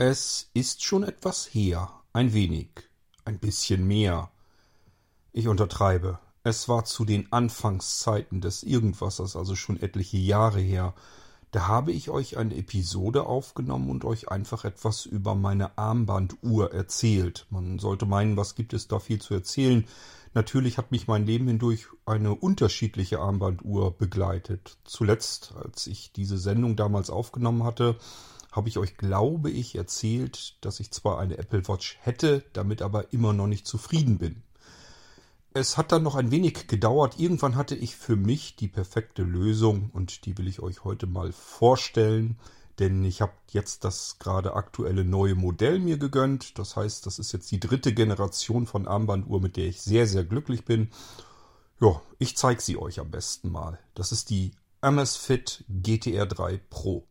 Es ist schon etwas her, ein wenig, ein bisschen mehr. Ich untertreibe. Es war zu den Anfangszeiten des Irgendwassers, also schon etliche Jahre her. Da habe ich euch eine Episode aufgenommen und euch einfach etwas über meine Armbanduhr erzählt. Man sollte meinen, was gibt es da viel zu erzählen? Natürlich hat mich mein Leben hindurch eine unterschiedliche Armbanduhr begleitet. Zuletzt, als ich diese Sendung damals aufgenommen hatte, habe ich euch, glaube ich, erzählt, dass ich zwar eine Apple Watch hätte, damit aber immer noch nicht zufrieden bin. Es hat dann noch ein wenig gedauert. Irgendwann hatte ich für mich die perfekte Lösung und die will ich euch heute mal vorstellen. Denn ich habe jetzt das gerade aktuelle neue Modell mir gegönnt. Das heißt, das ist jetzt die dritte Generation von Armbanduhr, mit der ich sehr, sehr glücklich bin. Ja, ich zeige sie euch am besten mal. Das ist die Amazfit GTR 3 Pro.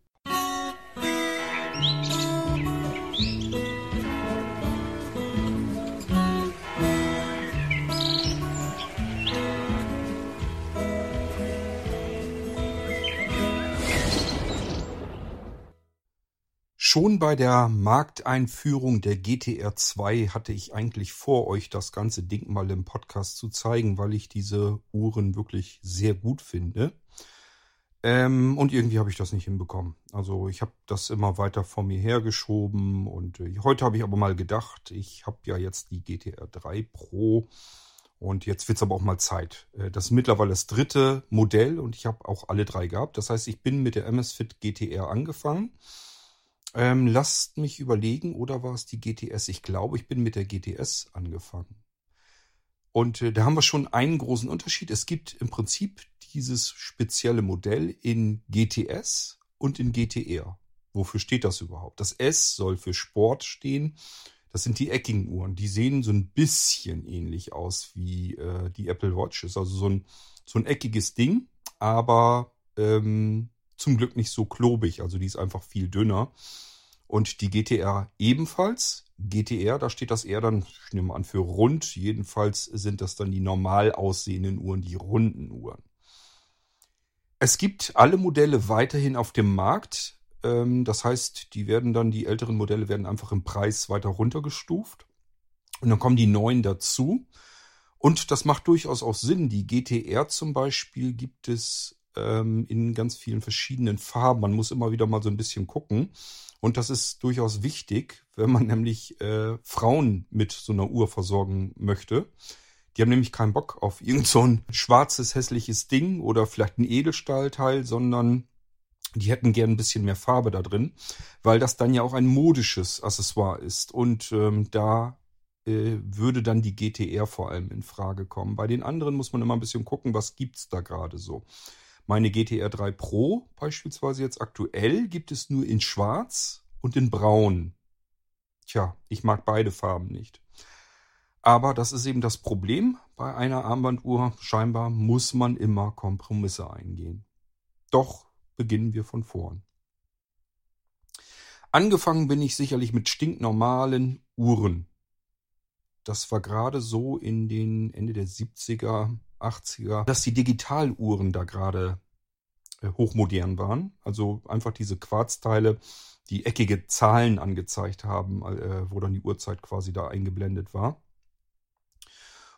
Schon bei der Markteinführung der GTR 2 hatte ich eigentlich vor, euch das ganze Ding mal im Podcast zu zeigen, weil ich diese Uhren wirklich sehr gut finde. Ähm, und irgendwie habe ich das nicht hinbekommen. Also ich habe das immer weiter vor mir hergeschoben und äh, heute habe ich aber mal gedacht, ich habe ja jetzt die GTR 3 Pro und jetzt wird es aber auch mal Zeit. Äh, das ist mittlerweile das dritte Modell und ich habe auch alle drei gehabt. Das heißt, ich bin mit der Amazfit GTR angefangen. Ähm, lasst mich überlegen, oder war es die GTS? Ich glaube, ich bin mit der GTS angefangen. Und äh, da haben wir schon einen großen Unterschied. Es gibt im Prinzip dieses spezielle Modell in GTS und in GTR. Wofür steht das überhaupt? Das S soll für Sport stehen. Das sind die eckigen Uhren. Die sehen so ein bisschen ähnlich aus wie äh, die Apple Watch. Ist also so ein, so ein eckiges Ding, aber ähm, zum Glück nicht so klobig. Also die ist einfach viel dünner. Und die GTR ebenfalls. GTR, da steht das eher dann, ich nehme an, für rund. Jedenfalls sind das dann die normal aussehenden Uhren, die runden Uhren. Es gibt alle Modelle weiterhin auf dem Markt. Ähm, das heißt, die werden dann, die älteren Modelle werden einfach im Preis weiter runtergestuft. Und dann kommen die neuen dazu. Und das macht durchaus auch Sinn. Die GTR zum Beispiel gibt es ähm, in ganz vielen verschiedenen Farben. Man muss immer wieder mal so ein bisschen gucken. Und das ist durchaus wichtig, wenn man nämlich äh, Frauen mit so einer Uhr versorgen möchte. Die haben nämlich keinen Bock auf irgend so ein schwarzes, hässliches Ding oder vielleicht ein Edelstahlteil, sondern die hätten gern ein bisschen mehr Farbe da drin, weil das dann ja auch ein modisches Accessoire ist. Und ähm, da äh, würde dann die GTR vor allem in Frage kommen. Bei den anderen muss man immer ein bisschen gucken, was gibt's da gerade so. Meine GTR 3 Pro beispielsweise jetzt aktuell gibt es nur in Schwarz und in Braun. Tja, ich mag beide Farben nicht. Aber das ist eben das Problem bei einer Armbanduhr. Scheinbar muss man immer Kompromisse eingehen. Doch beginnen wir von vorn. Angefangen bin ich sicherlich mit stinknormalen Uhren. Das war gerade so in den Ende der 70er, 80er, dass die Digitaluhren da gerade äh, hochmodern waren. Also einfach diese Quarzteile, die eckige Zahlen angezeigt haben, äh, wo dann die Uhrzeit quasi da eingeblendet war.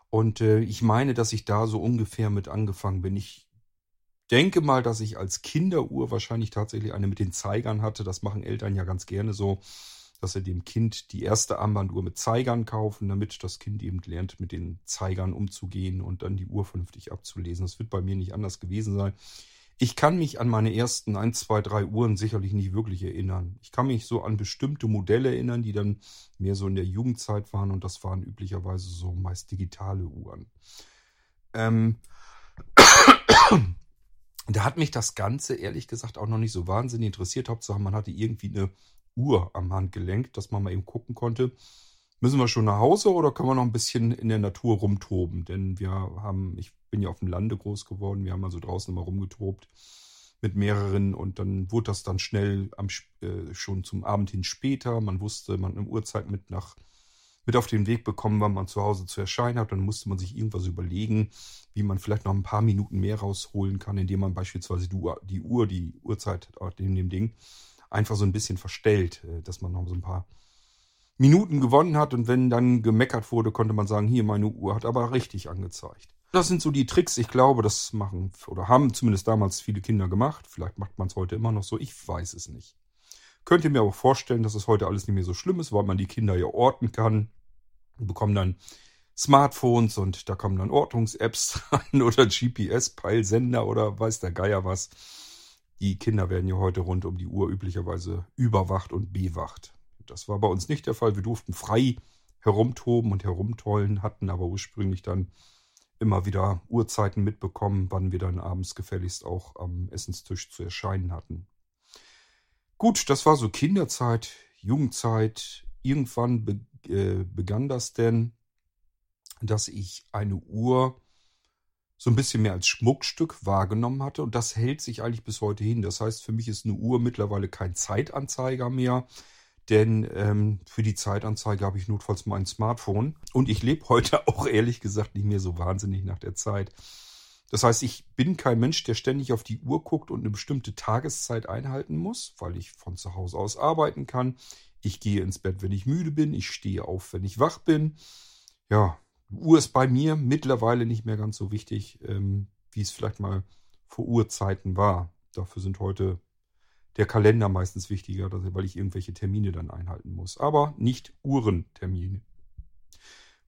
Und äh, ich meine, dass ich da so ungefähr mit angefangen bin. Ich denke mal, dass ich als Kinderuhr wahrscheinlich tatsächlich eine mit den Zeigern hatte. Das machen Eltern ja ganz gerne so, dass sie dem Kind die erste Armbanduhr mit Zeigern kaufen, damit das Kind eben lernt, mit den Zeigern umzugehen und dann die Uhr vernünftig abzulesen. Das wird bei mir nicht anders gewesen sein. Ich kann mich an meine ersten 1, 2, 3 Uhren sicherlich nicht wirklich erinnern. Ich kann mich so an bestimmte Modelle erinnern, die dann mehr so in der Jugendzeit waren und das waren üblicherweise so meist digitale Uhren. Ähm, da hat mich das Ganze ehrlich gesagt auch noch nicht so wahnsinnig interessiert. Hauptsache man hatte irgendwie eine Uhr am Handgelenk, dass man mal eben gucken konnte, Müssen wir schon nach Hause oder können wir noch ein bisschen in der Natur rumtoben? Denn wir haben, ich bin ja auf dem Lande groß geworden, wir haben also draußen immer rumgetobt mit mehreren und dann wurde das dann schnell am, äh, schon zum Abend hin später. Man wusste, man eine Uhrzeit mit nach mit auf den Weg bekommen, wann man zu Hause zu erscheinen hat. Dann musste man sich irgendwas überlegen, wie man vielleicht noch ein paar Minuten mehr rausholen kann, indem man beispielsweise die Uhr, die, Uhr, die Uhrzeit in dem Ding einfach so ein bisschen verstellt, äh, dass man noch so ein paar Minuten gewonnen hat und wenn dann gemeckert wurde, konnte man sagen, hier meine Uhr hat aber richtig angezeigt. Das sind so die Tricks. Ich glaube, das machen oder haben zumindest damals viele Kinder gemacht. Vielleicht macht man es heute immer noch so. Ich weiß es nicht. Könnt ihr mir aber vorstellen, dass es heute alles nicht mehr so schlimm ist, weil man die Kinder ja orten kann. Und bekommen dann Smartphones und da kommen dann Ortungs-Apps dran oder GPS-Peilsender oder weiß der Geier was. Die Kinder werden ja heute rund um die Uhr üblicherweise überwacht und bewacht. Das war bei uns nicht der Fall. Wir durften frei herumtoben und herumtollen, hatten aber ursprünglich dann immer wieder Uhrzeiten mitbekommen, wann wir dann abends gefälligst auch am Essenstisch zu erscheinen hatten. Gut, das war so Kinderzeit, Jugendzeit. Irgendwann be äh, begann das denn, dass ich eine Uhr so ein bisschen mehr als Schmuckstück wahrgenommen hatte. Und das hält sich eigentlich bis heute hin. Das heißt, für mich ist eine Uhr mittlerweile kein Zeitanzeiger mehr. Denn ähm, für die Zeitanzeige habe ich notfalls mein Smartphone. Und ich lebe heute auch ehrlich gesagt nicht mehr so wahnsinnig nach der Zeit. Das heißt, ich bin kein Mensch, der ständig auf die Uhr guckt und eine bestimmte Tageszeit einhalten muss, weil ich von zu Hause aus arbeiten kann. Ich gehe ins Bett, wenn ich müde bin. Ich stehe auf, wenn ich wach bin. Ja, Uhr ist bei mir mittlerweile nicht mehr ganz so wichtig, ähm, wie es vielleicht mal vor Urzeiten war. Dafür sind heute der Kalender meistens wichtiger, weil ich irgendwelche Termine dann einhalten muss. Aber nicht Uhrentermine.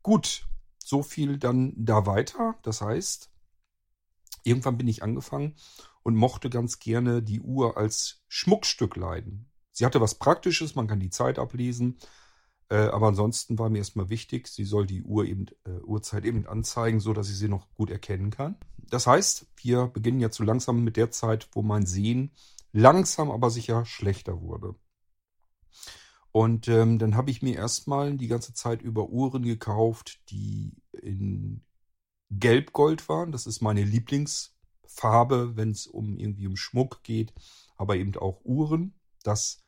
Gut, so viel dann da weiter. Das heißt, irgendwann bin ich angefangen und mochte ganz gerne die Uhr als Schmuckstück leiden. Sie hatte was Praktisches, man kann die Zeit ablesen. Äh, aber ansonsten war mir erstmal wichtig, sie soll die Uhr eben, äh, Uhrzeit eben anzeigen, so dass ich sie noch gut erkennen kann. Das heißt, wir beginnen jetzt so langsam mit der Zeit, wo mein Sehen langsam aber sicher schlechter wurde. Und ähm, dann habe ich mir erstmal die ganze Zeit über Uhren gekauft, die in Gelbgold waren. Das ist meine Lieblingsfarbe, wenn es um irgendwie um Schmuck geht, aber eben auch Uhren. Das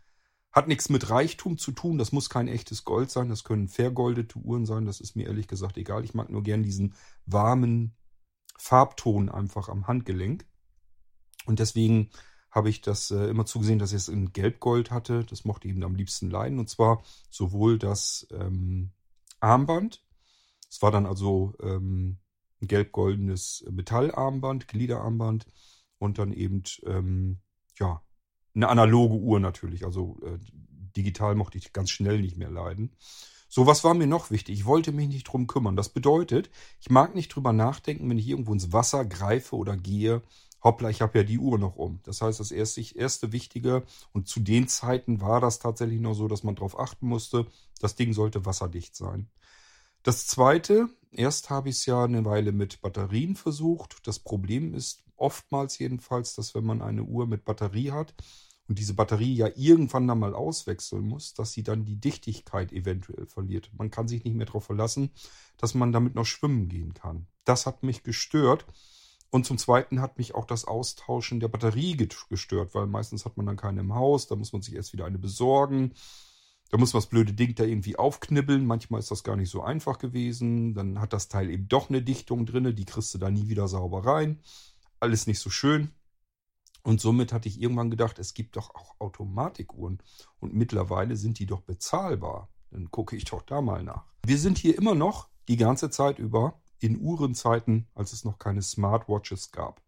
hat nichts mit Reichtum zu tun. Das muss kein echtes Gold sein. Das können vergoldete Uhren sein. Das ist mir ehrlich gesagt egal. Ich mag nur gern diesen warmen Farbton einfach am Handgelenk. Und deswegen habe ich das äh, immer zugesehen, dass ich es in Gelbgold hatte. Das mochte eben am liebsten leiden. Und zwar sowohl das ähm, Armband. Es war dann also ähm, ein gelb-goldenes Metallarmband, Gliederarmband und dann eben ähm, ja eine analoge Uhr natürlich. Also äh, digital mochte ich ganz schnell nicht mehr leiden. So, was war mir noch wichtig? Ich wollte mich nicht drum kümmern. Das bedeutet, ich mag nicht drüber nachdenken, wenn ich irgendwo ins Wasser greife oder gehe, hoppla, ich habe ja die Uhr noch um. Das heißt, das erste, erste Wichtige, und zu den Zeiten war das tatsächlich noch so, dass man darauf achten musste, das Ding sollte wasserdicht sein. Das zweite, erst habe ich es ja eine Weile mit Batterien versucht. Das Problem ist oftmals jedenfalls, dass wenn man eine Uhr mit Batterie hat und diese Batterie ja irgendwann dann mal auswechseln muss, dass sie dann die Dichtigkeit eventuell verliert. Man kann sich nicht mehr darauf verlassen, dass man damit noch schwimmen gehen kann. Das hat mich gestört und zum Zweiten hat mich auch das Austauschen der Batterie gestört, weil meistens hat man dann keine im Haus, da muss man sich erst wieder eine besorgen. Da muss man das blöde Ding da irgendwie aufknibbeln. Manchmal ist das gar nicht so einfach gewesen. Dann hat das Teil eben doch eine Dichtung drin, die kriegst du da nie wieder sauber rein. Alles nicht so schön. Und somit hatte ich irgendwann gedacht, es gibt doch auch Automatikuhren. Und mittlerweile sind die doch bezahlbar. Dann gucke ich doch da mal nach. Wir sind hier immer noch die ganze Zeit über in Uhrenzeiten, als es noch keine Smartwatches gab.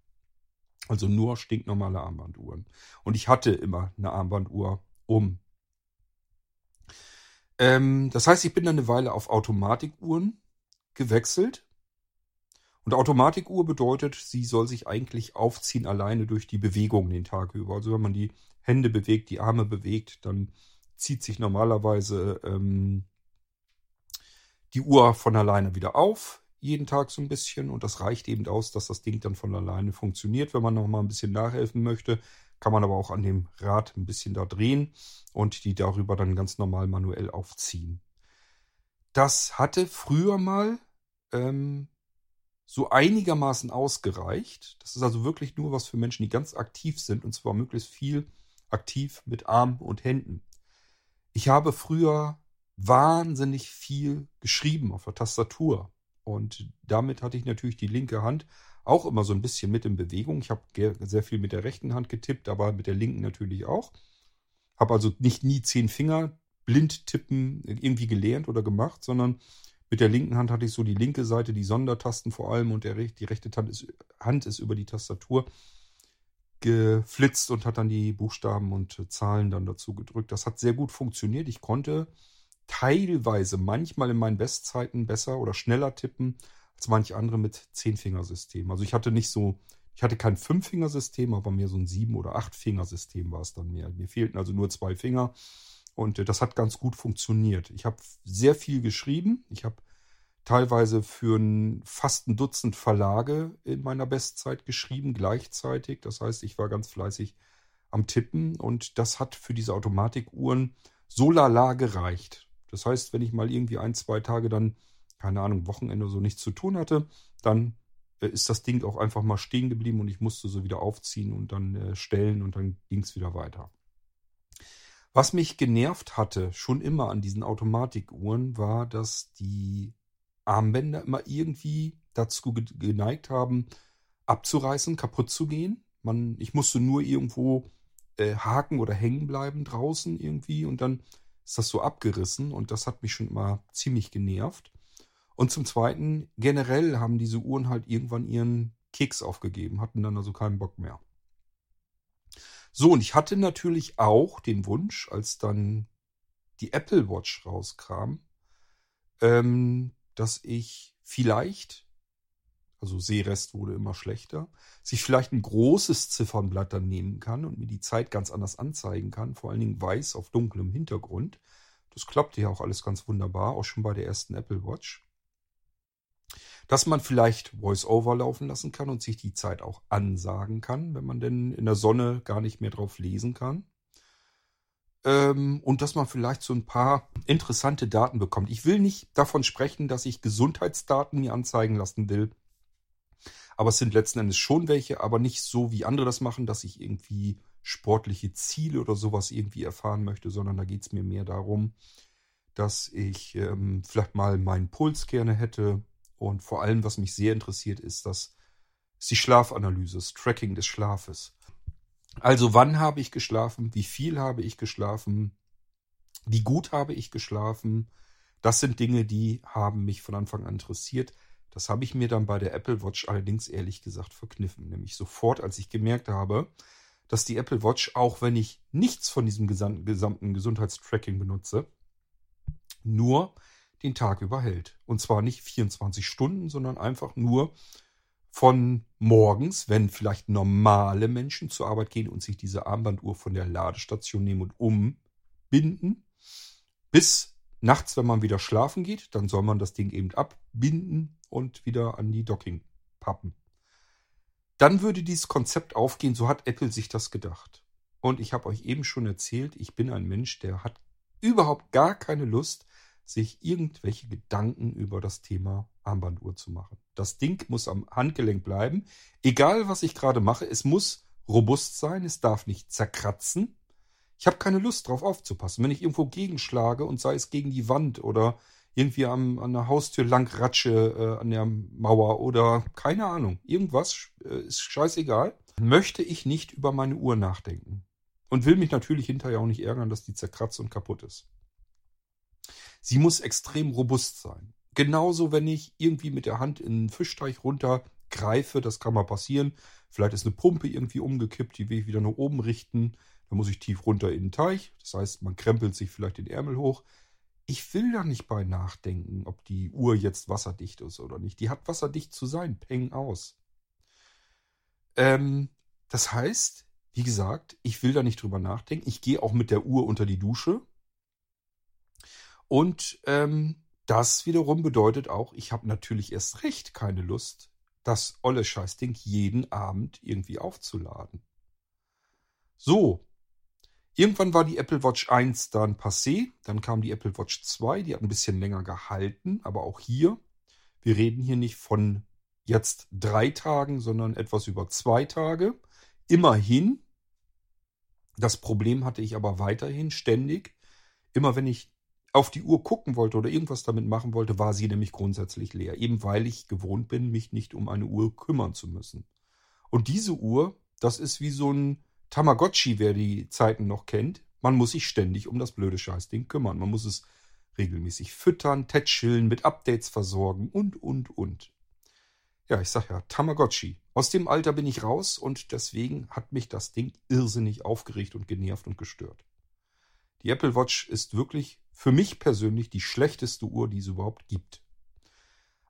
Also nur stinknormale Armbanduhren. Und ich hatte immer eine Armbanduhr um. Ähm, das heißt, ich bin dann eine Weile auf Automatikuhren gewechselt. Und Automatikuhr bedeutet, sie soll sich eigentlich aufziehen alleine durch die Bewegung den Tag über. Also wenn man die Hände bewegt, die Arme bewegt, dann zieht sich normalerweise ähm, die Uhr von alleine wieder auf jeden Tag so ein bisschen und das reicht eben aus, dass das Ding dann von alleine funktioniert. Wenn man noch mal ein bisschen nachhelfen möchte, kann man aber auch an dem Rad ein bisschen da drehen und die darüber dann ganz normal manuell aufziehen. Das hatte früher mal ähm, so einigermaßen ausgereicht. Das ist also wirklich nur was für Menschen, die ganz aktiv sind und zwar möglichst viel aktiv mit Armen und Händen. Ich habe früher wahnsinnig viel geschrieben auf der Tastatur. Und damit hatte ich natürlich die linke Hand auch immer so ein bisschen mit in Bewegung. Ich habe sehr viel mit der rechten Hand getippt, aber mit der linken natürlich auch. Habe also nicht nie zehn Finger blind tippen irgendwie gelernt oder gemacht, sondern mit der linken Hand hatte ich so die linke Seite, die Sondertasten vor allem und der, die rechte Hand ist, Hand ist über die Tastatur geflitzt und hat dann die Buchstaben und Zahlen dann dazu gedrückt. Das hat sehr gut funktioniert. Ich konnte teilweise manchmal in meinen Bestzeiten besser oder schneller tippen als manche andere mit Zehn-Fingersystem. Also ich hatte nicht so, ich hatte kein Fünf-Fingersystem, aber mehr so ein Sieben- oder Acht-Fingersystem war es dann mehr. Mir fehlten also nur zwei Finger und äh, das hat ganz gut funktioniert. Ich habe sehr viel geschrieben. Ich habe teilweise für ein, fast ein Dutzend Verlage in meiner Bestzeit geschrieben, gleichzeitig. Das heißt, ich war ganz fleißig am Tippen und das hat für diese Automatikuhren so lala gereicht. Das heißt, wenn ich mal irgendwie ein, zwei Tage dann, keine Ahnung, Wochenende so nichts zu tun hatte, dann äh, ist das Ding auch einfach mal stehen geblieben und ich musste so wieder aufziehen und dann äh, stellen und dann ging es wieder weiter. Was mich genervt hatte, schon immer an diesen Automatikuhren, war, dass die Armbänder immer irgendwie dazu geneigt haben, abzureißen, kaputt zu gehen. Man, ich musste nur irgendwo äh, haken oder hängen bleiben draußen irgendwie und dann ist das so abgerissen und das hat mich schon immer ziemlich genervt. Und zum Zweiten, generell haben diese Uhren halt irgendwann ihren Keks aufgegeben, hatten dann also keinen Bock mehr. So, und ich hatte natürlich auch den Wunsch, als dann die Apple Watch rauskam, ähm, dass ich vielleicht, also Sehrest wurde immer schlechter, sich vielleicht ein großes Ziffernblatt dann nehmen kann und mir die Zeit ganz anders anzeigen kann, vor allen Dingen weiß auf dunklem Hintergrund. Das klappte ja auch alles ganz wunderbar, auch schon bei der ersten Apple Watch. Dass man vielleicht Voice-Over laufen lassen kann und sich die Zeit auch ansagen kann, wenn man denn in der Sonne gar nicht mehr drauf lesen kann ähm, und dass man vielleicht so ein paar interessante Daten bekommt. Ich will nicht davon sprechen, dass ich Gesundheitsdaten mir anzeigen lassen will. Aber es sind letzten Endes schon welche, aber nicht so, wie andere das machen, dass ich irgendwie sportliche Ziele oder sowas irgendwie erfahren möchte, sondern da geht es mir mehr darum, dass ich ähm, vielleicht mal meinen Puls gerne hätte. Und vor allem, was mich sehr interessiert, ist, dass ist die Schlafanalyse, das Tracking des Schlafes. Also wann habe ich geschlafen? Wie viel habe ich geschlafen? Wie gut habe ich geschlafen? Das sind Dinge, die haben mich von Anfang an interessiert. Das habe ich mir dann bei der Apple Watch allerdings ehrlich gesagt verkniffen. Nämlich sofort, als ich gemerkt habe, dass die Apple Watch, auch wenn ich nichts von diesem gesamten Gesundheitstracking benutze, nur den Tag über hält. Und zwar nicht 24 Stunden, sondern einfach nur von morgens, wenn vielleicht normale Menschen zur Arbeit gehen und sich diese Armbanduhr von der Ladestation nehmen und umbinden, bis nachts, wenn man wieder schlafen geht, dann soll man das Ding eben abbinden und wieder an die Docking pappen. Dann würde dieses Konzept aufgehen, so hat Apple sich das gedacht. Und ich habe euch eben schon erzählt, ich bin ein Mensch, der hat überhaupt gar keine Lust, sich irgendwelche Gedanken über das Thema Armbanduhr zu machen. Das Ding muss am Handgelenk bleiben. Egal, was ich gerade mache, es muss robust sein, es darf nicht zerkratzen. Ich habe keine Lust drauf aufzupassen. Wenn ich irgendwo gegenschlage und sei es gegen die Wand oder irgendwie am, an der Haustür lang ratsche äh, an der Mauer oder keine Ahnung, irgendwas äh, ist scheißegal, möchte ich nicht über meine Uhr nachdenken. Und will mich natürlich hinterher auch nicht ärgern, dass die zerkratzt und kaputt ist. Sie muss extrem robust sein. Genauso, wenn ich irgendwie mit der Hand in einen Fischteich runtergreife, das kann mal passieren. Vielleicht ist eine Pumpe irgendwie umgekippt, die will ich wieder nach oben richten. Da muss ich tief runter in den Teich. Das heißt, man krempelt sich vielleicht den Ärmel hoch. Ich will da nicht bei nachdenken, ob die Uhr jetzt wasserdicht ist oder nicht. Die hat wasserdicht zu sein. Peng aus. Ähm, das heißt, wie gesagt, ich will da nicht drüber nachdenken. Ich gehe auch mit der Uhr unter die Dusche. Und ähm, das wiederum bedeutet auch, ich habe natürlich erst recht keine Lust, das olle Scheißding jeden Abend irgendwie aufzuladen. So. Irgendwann war die Apple Watch 1 dann passé, dann kam die Apple Watch 2, die hat ein bisschen länger gehalten, aber auch hier, wir reden hier nicht von jetzt drei Tagen, sondern etwas über zwei Tage. Immerhin, das Problem hatte ich aber weiterhin ständig. Immer wenn ich auf die Uhr gucken wollte oder irgendwas damit machen wollte, war sie nämlich grundsätzlich leer. Eben weil ich gewohnt bin, mich nicht um eine Uhr kümmern zu müssen. Und diese Uhr, das ist wie so ein Tamagotchi, wer die Zeiten noch kennt. man muss sich ständig um das blöde Scheißding kümmern. Man muss es regelmäßig füttern, tätscheln, mit Updates versorgen und, und, und. Ja, ich sag ja, Tamagotchi. Aus dem Alter bin ich raus und deswegen hat mich das Ding irrsinnig aufgeregt und genervt und gestört. Die Apple Watch ist wirklich für mich persönlich die schlechteste Uhr, die es überhaupt gibt.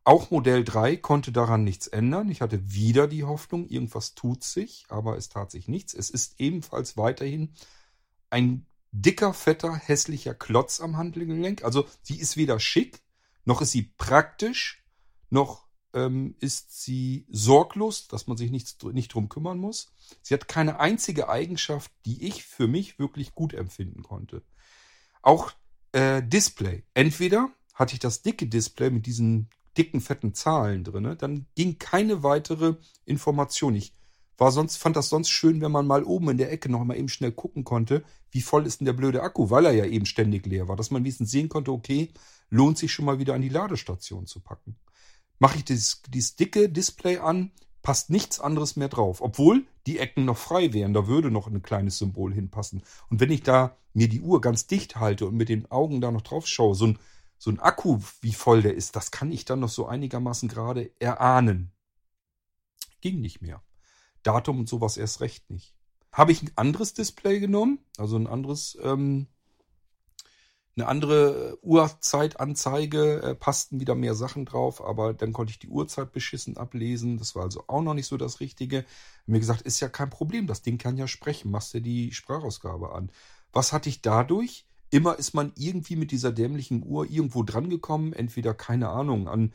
Auch Modell 3 konnte daran nichts ändern. Ich hatte wieder die Hoffnung, irgendwas tut sich, aber es tat sich nichts. Es ist ebenfalls weiterhin ein dicker, fetter, hässlicher Klotz am Handgelenk. Also sie ist weder schick, noch ist sie praktisch, noch ähm, ist sie sorglos, dass man sich nicht, nicht drum kümmern muss. Sie hat keine einzige Eigenschaft, die ich für mich wirklich gut empfinden konnte. Auch äh, Display. Entweder hatte ich das dicke Display mit diesen dicken, fetten Zahlen drin. Dann ging keine weitere Information. Ich war sonst, fand das sonst schön, wenn man mal oben in der Ecke noch mal eben schnell gucken konnte, wie voll ist denn der blöde Akku, weil er ja eben ständig leer war, dass man wenigstens sehen konnte, okay, lohnt sich schon mal wieder an die Ladestation zu packen. Mache ich dieses, dieses dicke Display an, passt nichts anderes mehr drauf. Obwohl die Ecken noch frei wären, da würde noch ein kleines Symbol hinpassen. Und wenn ich da mir die Uhr ganz dicht halte und mit den Augen da noch drauf schaue, so ein so ein Akku, wie voll der ist, das kann ich dann noch so einigermaßen gerade erahnen. Ging nicht mehr. Datum und sowas erst recht nicht. Habe ich ein anderes Display genommen, also ein anderes, ähm, eine andere Uhrzeitanzeige, äh, passten wieder mehr Sachen drauf, aber dann konnte ich die Uhrzeit beschissen ablesen. Das war also auch noch nicht so das Richtige. Mir gesagt, ist ja kein Problem, das Ding kann ja sprechen, machst dir die Sprachausgabe an. Was hatte ich dadurch? immer ist man irgendwie mit dieser dämlichen Uhr irgendwo drangekommen, entweder, keine Ahnung, an,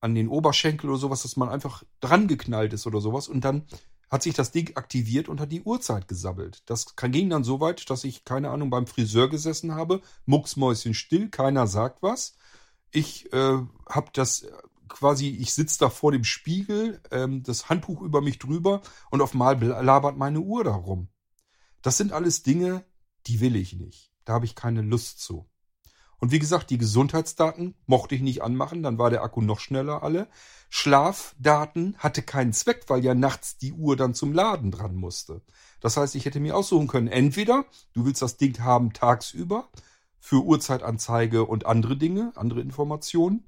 an den Oberschenkel oder sowas, dass man einfach dran geknallt ist oder sowas und dann hat sich das Ding aktiviert und hat die Uhrzeit gesabbelt. Das ging dann so weit, dass ich, keine Ahnung, beim Friseur gesessen habe, mucksmäuschen still, keiner sagt was. Ich äh, habe das quasi, ich sitze da vor dem Spiegel, ähm, das Handbuch über mich drüber und auf mal labert meine Uhr darum. Das sind alles Dinge, die will ich nicht. Da habe ich keine Lust zu. Und wie gesagt, die Gesundheitsdaten mochte ich nicht anmachen, dann war der Akku noch schneller alle. Schlafdaten hatte keinen Zweck, weil ja nachts die Uhr dann zum Laden dran musste. Das heißt, ich hätte mir aussuchen können, entweder du willst das Ding haben tagsüber für Uhrzeitanzeige und andere Dinge, andere Informationen,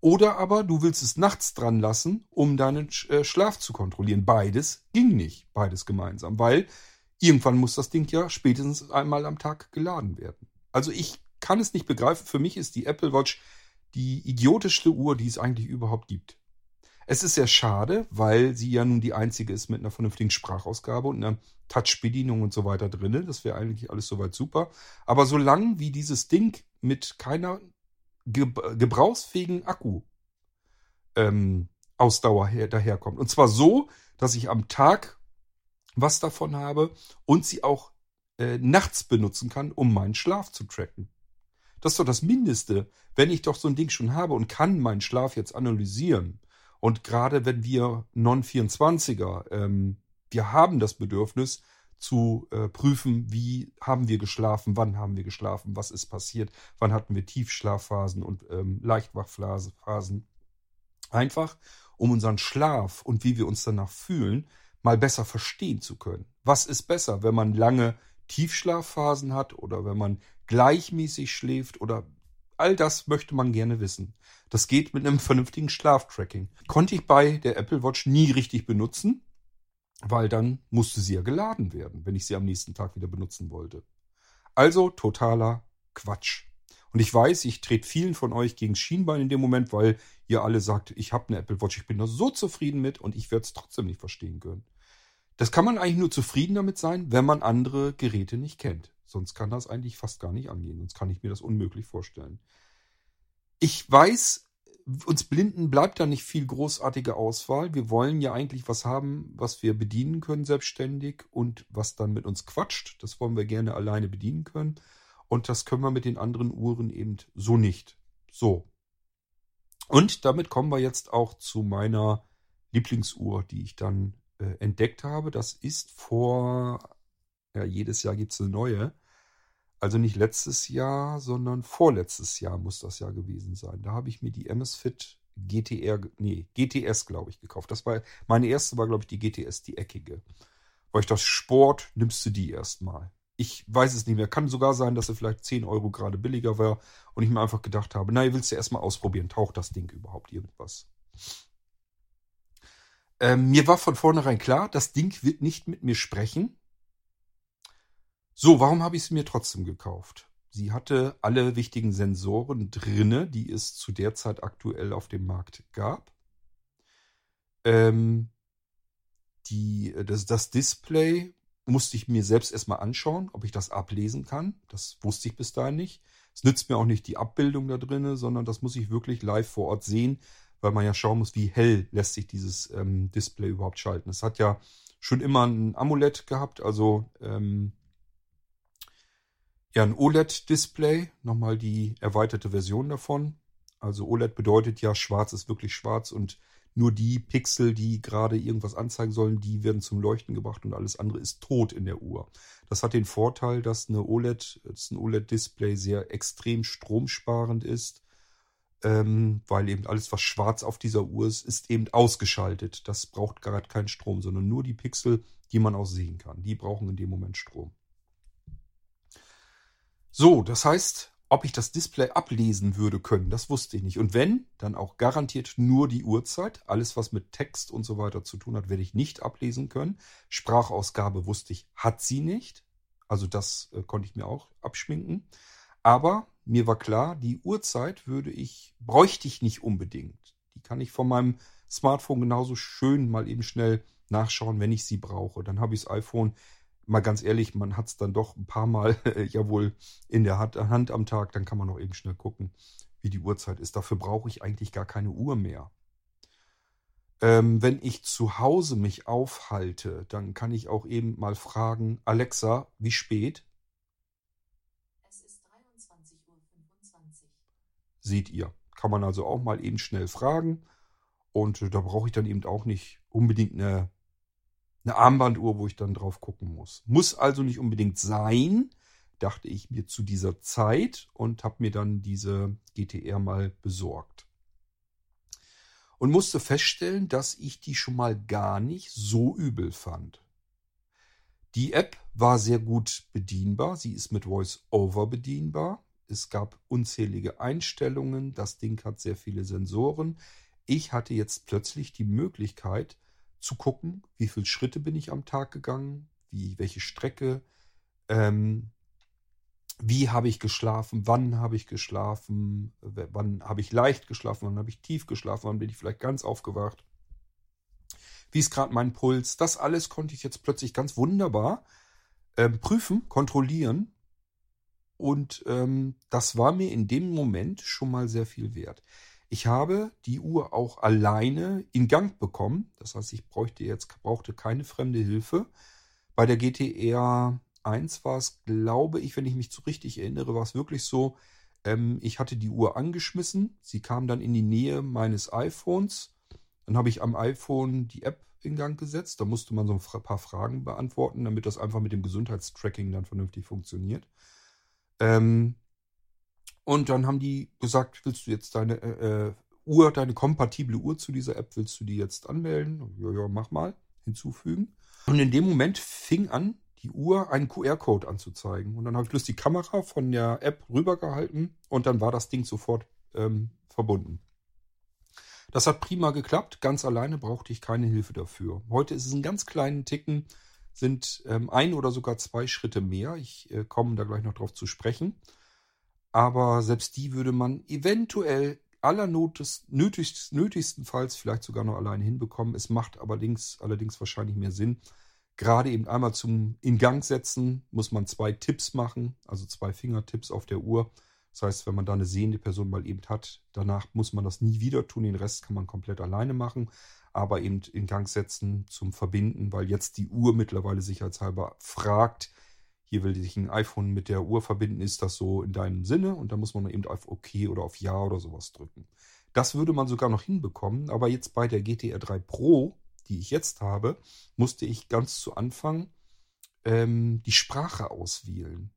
oder aber du willst es nachts dran lassen, um deinen äh, Schlaf zu kontrollieren. Beides ging nicht, beides gemeinsam, weil Irgendwann muss das Ding ja spätestens einmal am Tag geladen werden. Also ich kann es nicht begreifen. Für mich ist die Apple Watch die idiotischste Uhr, die es eigentlich überhaupt gibt. Es ist sehr schade, weil sie ja nun die einzige ist mit einer vernünftigen Sprachausgabe und einer Touch-Bedienung und so weiter drin. Das wäre eigentlich alles soweit super. Aber solange wie dieses Ding mit keiner gebrauchsfähigen Akku ähm, her, daherkommt. Und zwar so, dass ich am Tag was davon habe und sie auch äh, nachts benutzen kann, um meinen Schlaf zu tracken. Das ist doch das Mindeste, wenn ich doch so ein Ding schon habe und kann meinen Schlaf jetzt analysieren. Und gerade wenn wir Non-24er, ähm, wir haben das Bedürfnis zu äh, prüfen, wie haben wir geschlafen, wann haben wir geschlafen, was ist passiert, wann hatten wir Tiefschlafphasen und ähm, Leichtwachphasen. Einfach, um unseren Schlaf und wie wir uns danach fühlen, mal besser verstehen zu können. Was ist besser, wenn man lange Tiefschlafphasen hat oder wenn man gleichmäßig schläft oder all das möchte man gerne wissen. Das geht mit einem vernünftigen Schlaftracking. Konnte ich bei der Apple Watch nie richtig benutzen, weil dann musste sie ja geladen werden, wenn ich sie am nächsten Tag wieder benutzen wollte. Also totaler Quatsch. Und ich weiß, ich trete vielen von euch gegen Schienbein in dem Moment, weil ihr alle sagt, ich habe eine Apple Watch, ich bin da so zufrieden mit und ich werde es trotzdem nicht verstehen können. Das kann man eigentlich nur zufrieden damit sein, wenn man andere Geräte nicht kennt. Sonst kann das eigentlich fast gar nicht angehen. Sonst kann ich mir das unmöglich vorstellen. Ich weiß, uns Blinden bleibt da nicht viel großartige Auswahl. Wir wollen ja eigentlich was haben, was wir bedienen können selbstständig und was dann mit uns quatscht. Das wollen wir gerne alleine bedienen können. Und das können wir mit den anderen Uhren eben so nicht. So. Und damit kommen wir jetzt auch zu meiner Lieblingsuhr, die ich dann äh, entdeckt habe. Das ist vor, ja, jedes Jahr gibt es eine neue. Also nicht letztes Jahr, sondern vorletztes Jahr muss das Jahr gewesen sein. Da habe ich mir die Amazfit GTR, nee, GTS, glaube ich, gekauft. Das war, meine erste war, glaube ich, die GTS, die eckige. Weil ich das Sport, nimmst du die erstmal. Ich weiß es nicht mehr. Kann sogar sein, dass er vielleicht 10 Euro gerade billiger war und ich mir einfach gedacht habe, naja, willst du erstmal ausprobieren, taucht das Ding überhaupt irgendwas? Ähm, mir war von vornherein klar, das Ding wird nicht mit mir sprechen. So, warum habe ich es mir trotzdem gekauft? Sie hatte alle wichtigen Sensoren drinne, die es zu der Zeit aktuell auf dem Markt gab. Ähm, die, das, das Display musste ich mir selbst erstmal anschauen, ob ich das ablesen kann. Das wusste ich bis dahin nicht. Es nützt mir auch nicht die Abbildung da drinne, sondern das muss ich wirklich live vor Ort sehen, weil man ja schauen muss, wie hell lässt sich dieses ähm, Display überhaupt schalten. Es hat ja schon immer ein AMOLED gehabt, also ähm, ja, ein OLED-Display, nochmal die erweiterte Version davon. Also OLED bedeutet ja, schwarz ist wirklich schwarz und nur die Pixel, die gerade irgendwas anzeigen sollen, die werden zum Leuchten gebracht und alles andere ist tot in der Uhr. Das hat den Vorteil, dass eine OLED, dass ein OLED-Display sehr extrem stromsparend ist, ähm, weil eben alles, was schwarz auf dieser Uhr ist, ist eben ausgeschaltet. Das braucht gerade keinen Strom, sondern nur die Pixel, die man auch sehen kann. Die brauchen in dem Moment Strom. So, das heißt, ob ich das Display ablesen würde können, das wusste ich nicht. Und wenn, dann auch garantiert nur die Uhrzeit. Alles, was mit Text und so weiter zu tun hat, werde ich nicht ablesen können. Sprachausgabe wusste ich, hat sie nicht. Also das äh, konnte ich mir auch abschminken. Aber mir war klar, die Uhrzeit würde ich, bräuchte ich nicht unbedingt. Die kann ich von meinem Smartphone genauso schön mal eben schnell nachschauen, wenn ich sie brauche. Dann habe ich das iPhone mal ganz ehrlich, man hat es dann doch ein paar Mal ja wohl in der Hand am Tag, dann kann man auch eben schnell gucken, wie die Uhrzeit ist. Dafür brauche ich eigentlich gar keine Uhr mehr. Ähm, wenn ich zu Hause mich aufhalte, dann kann ich auch eben mal fragen, Alexa, wie spät? Es ist 23.25 Uhr. Seht ihr. Kann man also auch mal eben schnell fragen. Und da brauche ich dann eben auch nicht unbedingt eine eine Armbanduhr, wo ich dann drauf gucken muss. Muss also nicht unbedingt sein, dachte ich mir zu dieser Zeit und habe mir dann diese GTR mal besorgt. Und musste feststellen, dass ich die schon mal gar nicht so übel fand. Die App war sehr gut bedienbar. Sie ist mit Voice-Over bedienbar. Es gab unzählige Einstellungen. Das Ding hat sehr viele Sensoren. Ich hatte jetzt plötzlich die Möglichkeit, zu gucken, wie viele Schritte bin ich am Tag gegangen, wie, welche Strecke, ähm, wie habe ich geschlafen, wann habe ich geschlafen, wann habe ich leicht geschlafen, wann habe ich tief geschlafen, wann bin ich vielleicht ganz aufgewacht, wie ist gerade mein Puls, das alles konnte ich jetzt plötzlich ganz wunderbar ähm, prüfen, kontrollieren und ähm, das war mir in dem Moment schon mal sehr viel wert. Ich habe die Uhr auch alleine in Gang bekommen. Das heißt, ich bräuchte jetzt brauchte keine fremde Hilfe. Bei der GTR 1 war es, glaube ich, wenn ich mich zu richtig erinnere, war es wirklich so, ähm, ich hatte die Uhr angeschmissen. Sie kam dann in die Nähe meines iPhones. Dann habe ich am iPhone die App in Gang gesetzt. Da musste man so ein paar Fragen beantworten, damit das einfach mit dem Gesundheitstracking dann vernünftig funktioniert. Ähm, und dann haben die gesagt, willst du jetzt deine äh, äh, Uhr, deine kompatible Uhr zu dieser App, willst du die jetzt anmelden? Ja, ja, mach mal, hinzufügen. Und in dem Moment fing an, die Uhr einen QR-Code anzuzeigen. Und dann habe ich bloß die Kamera von der App rübergehalten und dann war das Ding sofort ähm, verbunden. Das hat prima geklappt. Ganz alleine brauchte ich keine Hilfe dafür. Heute ist es ein ganz kleinen Ticken, sind ähm, ein oder sogar zwei Schritte mehr. Ich äh, komme da gleich noch drauf zu sprechen aber selbst die würde man eventuell allernötigstenfalls vielleicht sogar noch alleine hinbekommen. Es macht allerdings, allerdings wahrscheinlich mehr Sinn. Gerade eben einmal zum In Gang setzen muss man zwei Tipps machen, also zwei Fingertipps auf der Uhr. Das heißt, wenn man da eine sehende Person mal eben hat, danach muss man das nie wieder tun. Den Rest kann man komplett alleine machen, aber eben in Gang setzen zum Verbinden, weil jetzt die Uhr mittlerweile sicherheitshalber fragt, hier will sich ein iPhone mit der Uhr verbinden, ist das so in deinem Sinne? Und da muss man eben auf OK oder auf Ja oder sowas drücken. Das würde man sogar noch hinbekommen, aber jetzt bei der GTR 3 Pro, die ich jetzt habe, musste ich ganz zu Anfang ähm, die Sprache auswählen.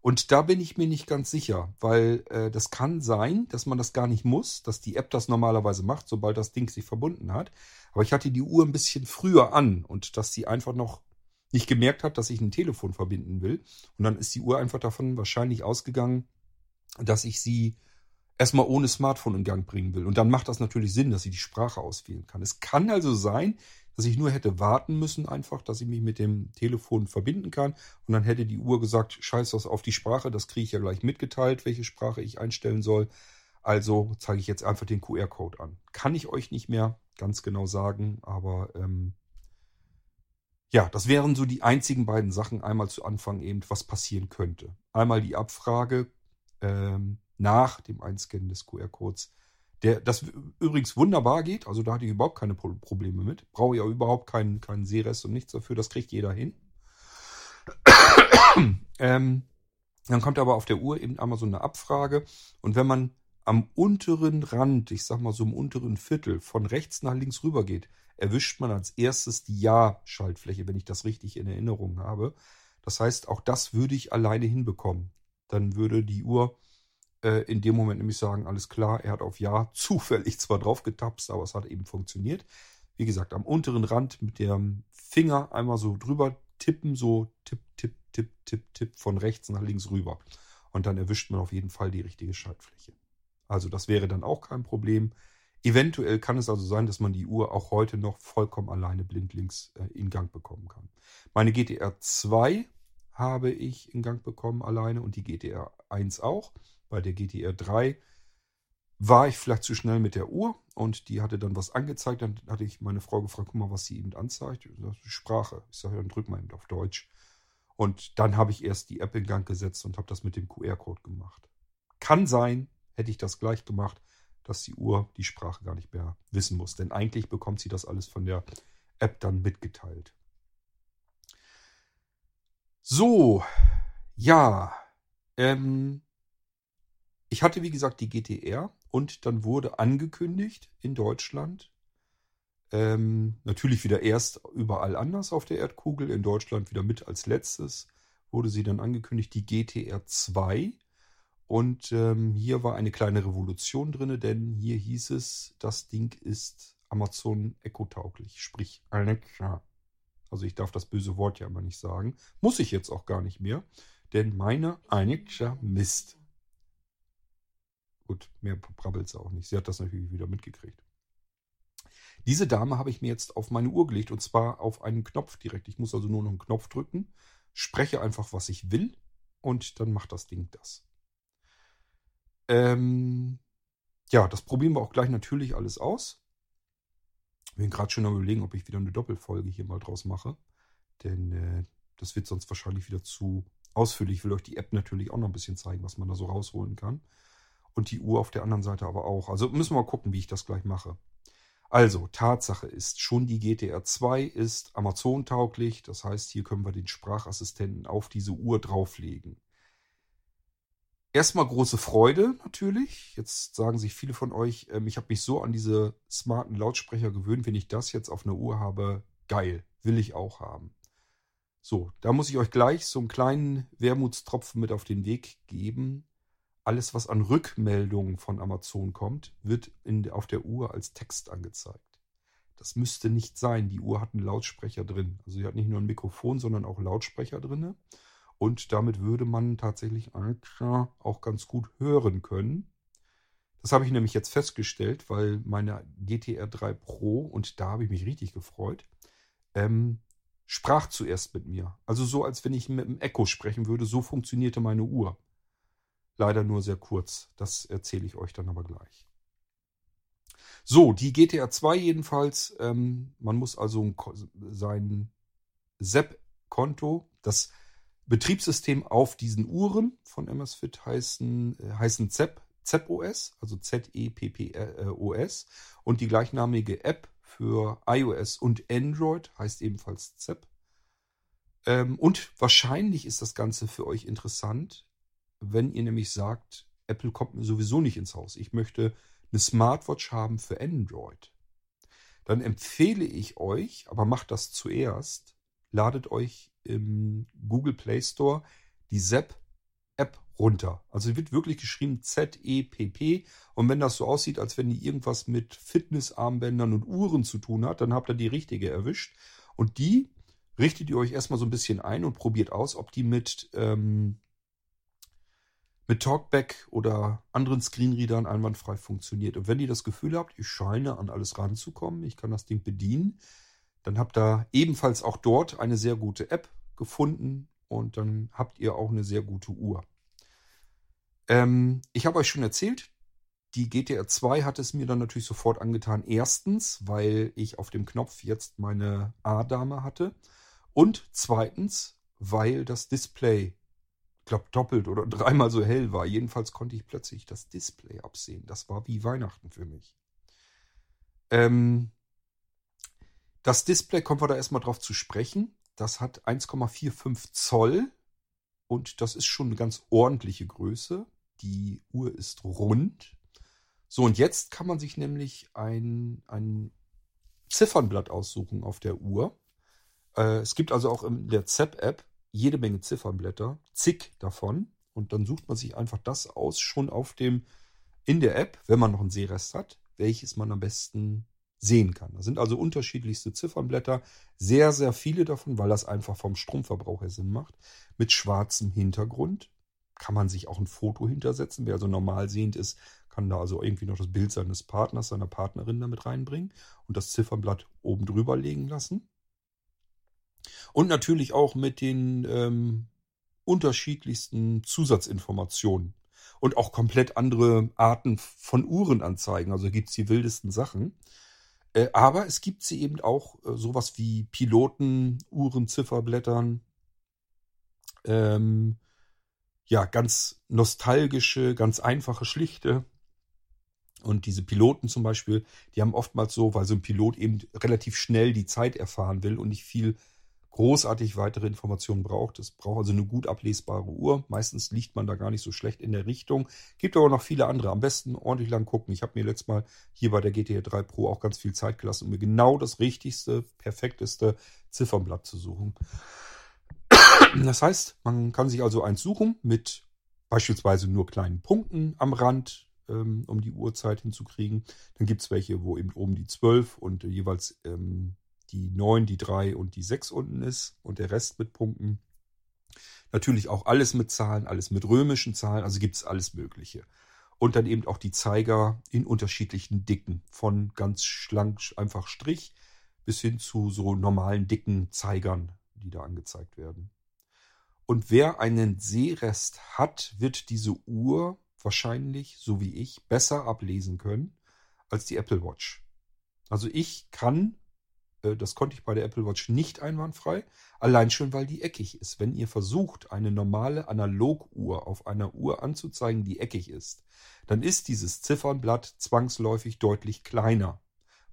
Und da bin ich mir nicht ganz sicher, weil äh, das kann sein, dass man das gar nicht muss, dass die App das normalerweise macht, sobald das Ding sich verbunden hat. Aber ich hatte die Uhr ein bisschen früher an und dass sie einfach noch nicht gemerkt hat, dass ich ein Telefon verbinden will. Und dann ist die Uhr einfach davon wahrscheinlich ausgegangen, dass ich sie erstmal ohne Smartphone in Gang bringen will. Und dann macht das natürlich Sinn, dass sie die Sprache auswählen kann. Es kann also sein, dass ich nur hätte warten müssen, einfach, dass ich mich mit dem Telefon verbinden kann. Und dann hätte die Uhr gesagt, scheiß das auf die Sprache, das kriege ich ja gleich mitgeteilt, welche Sprache ich einstellen soll. Also zeige ich jetzt einfach den QR-Code an. Kann ich euch nicht mehr ganz genau sagen, aber ähm, ja, das wären so die einzigen beiden Sachen. Einmal zu Anfang eben, was passieren könnte. Einmal die Abfrage ähm, nach dem Einscannen des QR-Codes der, das übrigens wunderbar geht, also da hatte ich überhaupt keine Probleme mit. Brauche ja überhaupt keinen, keinen Sehrest und nichts dafür, das kriegt jeder hin. ähm, dann kommt aber auf der Uhr eben einmal so eine Abfrage und wenn man am unteren Rand, ich sag mal so im unteren Viertel, von rechts nach links rüber geht, erwischt man als erstes die Ja-Schaltfläche, wenn ich das richtig in Erinnerung habe. Das heißt, auch das würde ich alleine hinbekommen. Dann würde die Uhr äh, in dem Moment nämlich sagen, alles klar, er hat auf Ja zufällig zwar drauf getapst, aber es hat eben funktioniert. Wie gesagt, am unteren Rand mit dem Finger einmal so drüber tippen, so tipp, tipp, tipp, tipp, tipp von rechts nach links rüber. Und dann erwischt man auf jeden Fall die richtige Schaltfläche. Also das wäre dann auch kein Problem. Eventuell kann es also sein, dass man die Uhr auch heute noch vollkommen alleine blindlings äh, in Gang bekommen kann. Meine GTR 2 habe ich in Gang bekommen alleine und die GTR 1 auch. Bei der GTR 3 war ich vielleicht zu schnell mit der Uhr und die hatte dann was angezeigt. Dann hatte ich meine Frau gefragt, guck mal, was sie eben anzeigt. Sprache. Ich sage, dann drück mal eben auf Deutsch. Und dann habe ich erst die App in Gang gesetzt und habe das mit dem QR-Code gemacht. Kann sein, hätte ich das gleich gemacht, dass die Uhr die Sprache gar nicht mehr wissen muss. Denn eigentlich bekommt sie das alles von der App dann mitgeteilt. So, ja, ähm, ich hatte, wie gesagt, die GTR und dann wurde angekündigt in Deutschland, ähm, natürlich wieder erst überall anders auf der Erdkugel, in Deutschland wieder mit als letztes, wurde sie dann angekündigt, die GTR 2. Und ähm, hier war eine kleine Revolution drin, denn hier hieß es, das Ding ist Amazon Echo-tauglich, sprich Alexa. Also ich darf das böse Wort ja immer nicht sagen. Muss ich jetzt auch gar nicht mehr, denn meine Alexa misst. Gut, mehr brabbelt sie auch nicht. Sie hat das natürlich wieder mitgekriegt. Diese Dame habe ich mir jetzt auf meine Uhr gelegt und zwar auf einen Knopf direkt. Ich muss also nur noch einen Knopf drücken, spreche einfach, was ich will und dann macht das Ding das. Ähm, ja, das probieren wir auch gleich natürlich alles aus. Ich bin gerade schon am überlegen, ob ich wieder eine Doppelfolge hier mal draus mache. Denn äh, das wird sonst wahrscheinlich wieder zu ausführlich. Ich will euch die App natürlich auch noch ein bisschen zeigen, was man da so rausholen kann und die Uhr auf der anderen Seite aber auch. Also müssen wir mal gucken, wie ich das gleich mache. Also, Tatsache ist, schon die GTR 2 ist Amazon-tauglich. Das heißt, hier können wir den Sprachassistenten auf diese Uhr drauflegen. Erstmal große Freude natürlich. Jetzt sagen sich viele von euch, ähm, ich habe mich so an diese smarten Lautsprecher gewöhnt, wenn ich das jetzt auf einer Uhr habe, geil, will ich auch haben. So, da muss ich euch gleich so einen kleinen Wermutstropfen mit auf den Weg geben alles, was an Rückmeldungen von Amazon kommt, wird in, auf der Uhr als Text angezeigt. Das müsste nicht sein. Die Uhr hat einen Lautsprecher drin. Also sie hat nicht nur ein Mikrofon, sondern auch Lautsprecher drin. Und damit würde man tatsächlich auch ganz gut hören können. Das habe ich nämlich jetzt festgestellt, weil meine GTR 3 Pro, und da habe ich mich richtig gefreut, ähm, sprach zuerst mit mir. Also so, als wenn ich mit einem Echo sprechen würde, so funktionierte meine Uhr. Leider nur sehr kurz. Das erzähle ich euch dann aber gleich. So, die GTA 2 jedenfalls. Ähm, man muss also sein SEP-Konto, das Betriebssystem auf diesen Uhren von MSFit heißen, äh, heißen ZEP, ZEP-OS, also Z-E-P-P-O-S. Und die gleichnamige App für iOS und Android heißt ebenfalls ZEP. Ähm, und wahrscheinlich ist das Ganze für euch interessant, wenn ihr nämlich sagt, Apple kommt mir sowieso nicht ins Haus, ich möchte eine Smartwatch haben für Android, dann empfehle ich euch, aber macht das zuerst, ladet euch im Google Play Store die ZEP App runter. Also wird wirklich geschrieben Z-E-P-P. Und wenn das so aussieht, als wenn die irgendwas mit Fitnessarmbändern und Uhren zu tun hat, dann habt ihr die richtige erwischt. Und die richtet ihr euch erstmal so ein bisschen ein und probiert aus, ob die mit, ähm, mit Talkback oder anderen Screenreadern einwandfrei funktioniert. Und wenn ihr das Gefühl habt, ich scheine an alles ranzukommen, ich kann das Ding bedienen, dann habt ihr ebenfalls auch dort eine sehr gute App gefunden und dann habt ihr auch eine sehr gute Uhr. Ähm, ich habe euch schon erzählt, die GTR 2 hat es mir dann natürlich sofort angetan. Erstens, weil ich auf dem Knopf jetzt meine A-Dame hatte. Und zweitens, weil das Display, glaube, doppelt oder dreimal so hell war. Jedenfalls konnte ich plötzlich das Display absehen. Das war wie Weihnachten für mich. Ähm, das Display, kommen wir da erstmal drauf zu sprechen. Das hat 1,45 Zoll und das ist schon eine ganz ordentliche Größe. Die Uhr ist rund. So, und jetzt kann man sich nämlich ein, ein Ziffernblatt aussuchen auf der Uhr. Äh, es gibt also auch in der ZEP-App jede Menge Ziffernblätter, zig davon. Und dann sucht man sich einfach das aus, schon auf dem, in der App, wenn man noch einen Sehrest hat, welches man am besten sehen kann. Da sind also unterschiedlichste Ziffernblätter, sehr, sehr viele davon, weil das einfach vom Stromverbrauch her Sinn macht, mit schwarzem Hintergrund. Kann man sich auch ein Foto hintersetzen. Wer also normal sehend ist, kann da also irgendwie noch das Bild seines Partners, seiner Partnerin damit reinbringen und das Ziffernblatt oben drüber legen lassen. Und natürlich auch mit den ähm, unterschiedlichsten Zusatzinformationen und auch komplett andere Arten von Uhren anzeigen. Also gibt es die wildesten Sachen. Äh, aber es gibt sie eben auch äh, sowas wie Piloten, Uhren, Zifferblättern. Ähm, ja, ganz nostalgische, ganz einfache, schlichte. Und diese Piloten zum Beispiel, die haben oftmals so, weil so ein Pilot eben relativ schnell die Zeit erfahren will und nicht viel großartig weitere Informationen braucht. Es braucht also eine gut ablesbare Uhr. Meistens liegt man da gar nicht so schlecht in der Richtung. Gibt aber noch viele andere. Am besten ordentlich lang gucken. Ich habe mir letztes Mal hier bei der GTR 3 Pro auch ganz viel Zeit gelassen, um mir genau das richtigste, perfekteste Ziffernblatt zu suchen. Das heißt, man kann sich also eins suchen mit beispielsweise nur kleinen Punkten am Rand, ähm, um die Uhrzeit hinzukriegen. Dann gibt es welche, wo eben oben die 12 und jeweils ähm, die 9, die 3 und die 6 unten ist und der Rest mit Punkten. Natürlich auch alles mit Zahlen, alles mit römischen Zahlen, also gibt es alles Mögliche. Und dann eben auch die Zeiger in unterschiedlichen Dicken, von ganz schlank, einfach Strich bis hin zu so normalen dicken Zeigern, die da angezeigt werden. Und wer einen Sehrest hat, wird diese Uhr wahrscheinlich, so wie ich, besser ablesen können als die Apple Watch. Also ich kann das konnte ich bei der Apple Watch nicht einwandfrei. Allein schon, weil die eckig ist. Wenn ihr versucht, eine normale Analoguhr auf einer Uhr anzuzeigen, die eckig ist, dann ist dieses Ziffernblatt zwangsläufig deutlich kleiner.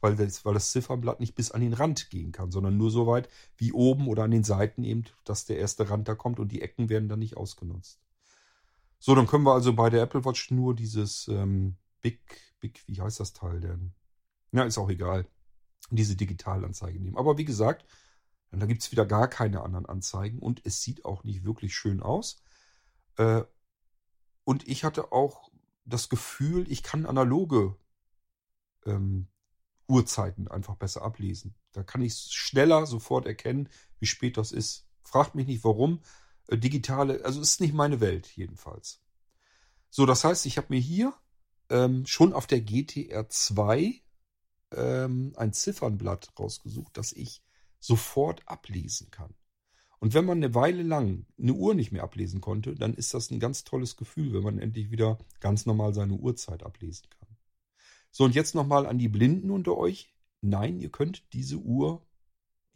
Weil das, weil das Ziffernblatt nicht bis an den Rand gehen kann, sondern nur so weit wie oben oder an den Seiten eben, dass der erste Rand da kommt und die Ecken werden dann nicht ausgenutzt. So, dann können wir also bei der Apple Watch nur dieses ähm, Big, Big, wie heißt das Teil denn? Na, ist auch egal diese Digitalanzeige nehmen. Aber wie gesagt, da gibt es wieder gar keine anderen Anzeigen und es sieht auch nicht wirklich schön aus. Äh, und ich hatte auch das Gefühl, ich kann analoge ähm, Uhrzeiten einfach besser ablesen. Da kann ich schneller sofort erkennen, wie spät das ist. Fragt mich nicht warum. Äh, digitale, also ist nicht meine Welt jedenfalls. So, das heißt, ich habe mir hier ähm, schon auf der GTR 2 ähm, ein Ziffernblatt rausgesucht, das ich sofort ablesen kann. Und wenn man eine Weile lang eine Uhr nicht mehr ablesen konnte, dann ist das ein ganz tolles Gefühl, wenn man endlich wieder ganz normal seine Uhrzeit ablesen kann. So, und jetzt nochmal an die Blinden unter euch. Nein, ihr könnt diese Uhr,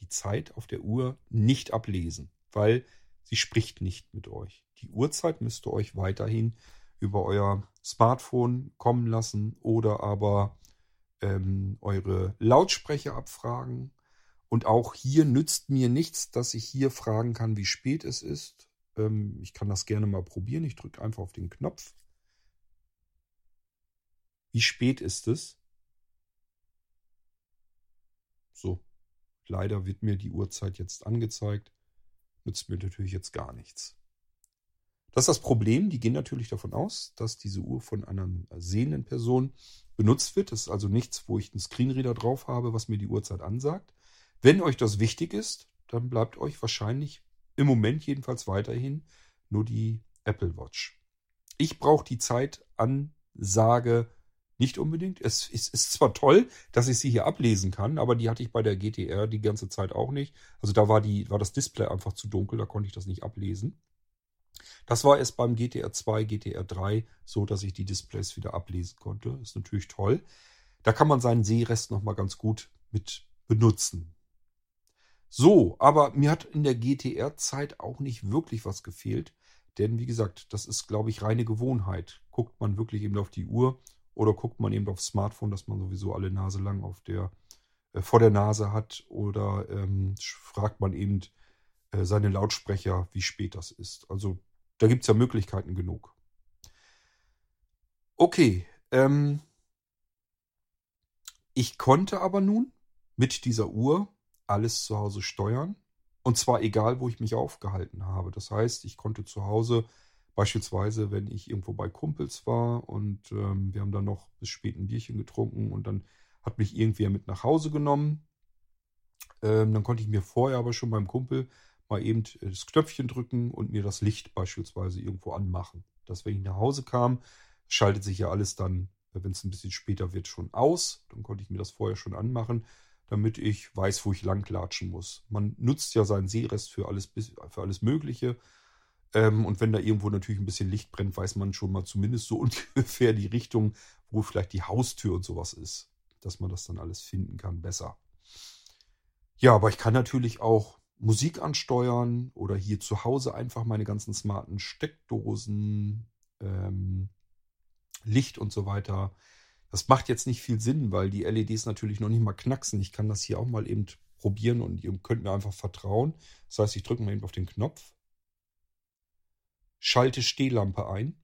die Zeit auf der Uhr nicht ablesen, weil sie spricht nicht mit euch. Die Uhrzeit müsst ihr euch weiterhin über euer Smartphone kommen lassen oder aber ähm, eure Lautsprecher abfragen. Und auch hier nützt mir nichts, dass ich hier fragen kann, wie spät es ist. Ähm, ich kann das gerne mal probieren. Ich drücke einfach auf den Knopf. Wie spät ist es? So, leider wird mir die Uhrzeit jetzt angezeigt. Nützt mir natürlich jetzt gar nichts. Das ist das Problem. Die gehen natürlich davon aus, dass diese Uhr von einer sehenden Person benutzt wird. Das ist also nichts, wo ich einen Screenreader drauf habe, was mir die Uhrzeit ansagt. Wenn euch das wichtig ist, dann bleibt euch wahrscheinlich im Moment jedenfalls weiterhin nur die Apple Watch. Ich brauche die Zeitansage nicht unbedingt. Es ist, zwar toll, dass ich sie hier ablesen kann, aber die hatte ich bei der GTR die ganze Zeit auch nicht. Also da war, die, war das Display einfach zu dunkel, da konnte ich das nicht ablesen. Das war es beim GTR 2, GTR 3 so, dass ich die Displays wieder ablesen konnte. Ist natürlich toll. Da kann man seinen Sehrest nochmal ganz gut mit benutzen. So, aber mir hat in der GTR-Zeit auch nicht wirklich was gefehlt. Denn wie gesagt, das ist, glaube ich, reine Gewohnheit. Guckt man wirklich eben auf die Uhr oder guckt man eben aufs Smartphone, das man sowieso alle Nase lang auf der, äh, vor der Nase hat. Oder ähm, fragt man eben äh, seine Lautsprecher, wie spät das ist. Also da gibt es ja Möglichkeiten genug. Okay, ähm, ich konnte aber nun mit dieser Uhr alles zu Hause steuern. Und zwar egal, wo ich mich aufgehalten habe. Das heißt, ich konnte zu Hause beispielsweise, wenn ich irgendwo bei Kumpels war und ähm, wir haben dann noch bis spät ein Bierchen getrunken und dann hat mich irgendwer mit nach Hause genommen. Ähm, dann konnte ich mir vorher aber schon beim Kumpel mal eben das Knöpfchen drücken und mir das Licht beispielsweise irgendwo anmachen. Dass wenn ich nach Hause kam, schaltet sich ja alles dann, wenn es ein bisschen später wird, schon aus. Dann konnte ich mir das vorher schon anmachen, damit ich weiß, wo ich langlatschen muss. Man nutzt ja seinen Sehrest für alles, für alles Mögliche. Ähm, und wenn da irgendwo natürlich ein bisschen Licht brennt, weiß man schon mal zumindest so ungefähr die Richtung, wo vielleicht die Haustür und sowas ist. Dass man das dann alles finden kann, besser. Ja, aber ich kann natürlich auch Musik ansteuern oder hier zu Hause einfach meine ganzen smarten Steckdosen, ähm, Licht und so weiter. Das macht jetzt nicht viel Sinn, weil die LEDs natürlich noch nicht mal knacksen. Ich kann das hier auch mal eben probieren und ihr könnt mir einfach vertrauen. Das heißt, ich drücke mal eben auf den Knopf, schalte Stehlampe ein.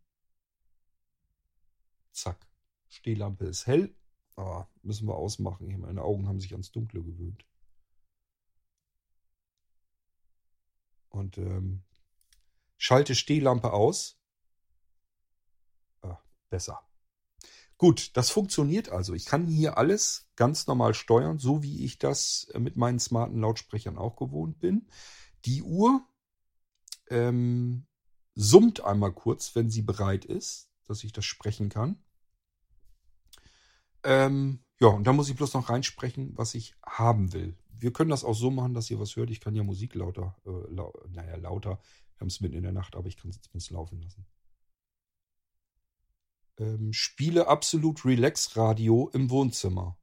Zack. Stehlampe ist hell. Ah, müssen wir ausmachen. Meine Augen haben sich ans Dunkle gewöhnt. Und ähm, schalte Stehlampe aus. Ah, besser. Gut, das funktioniert also. Ich kann hier alles ganz normal steuern, so wie ich das äh, mit meinen smarten Lautsprechern auch gewohnt bin. Die Uhr ähm, summt einmal kurz, wenn sie bereit ist, dass ich das sprechen kann. Ähm, ja, und dann muss ich bloß noch reinsprechen, was ich haben will wir können das auch so machen, dass ihr was hört. Ich kann ja Musik lauter, äh, lau naja, lauter. Wir haben es mitten in der Nacht, aber ich kann es zumindest laufen lassen. Ähm, spiele absolut Relax Radio im Wohnzimmer.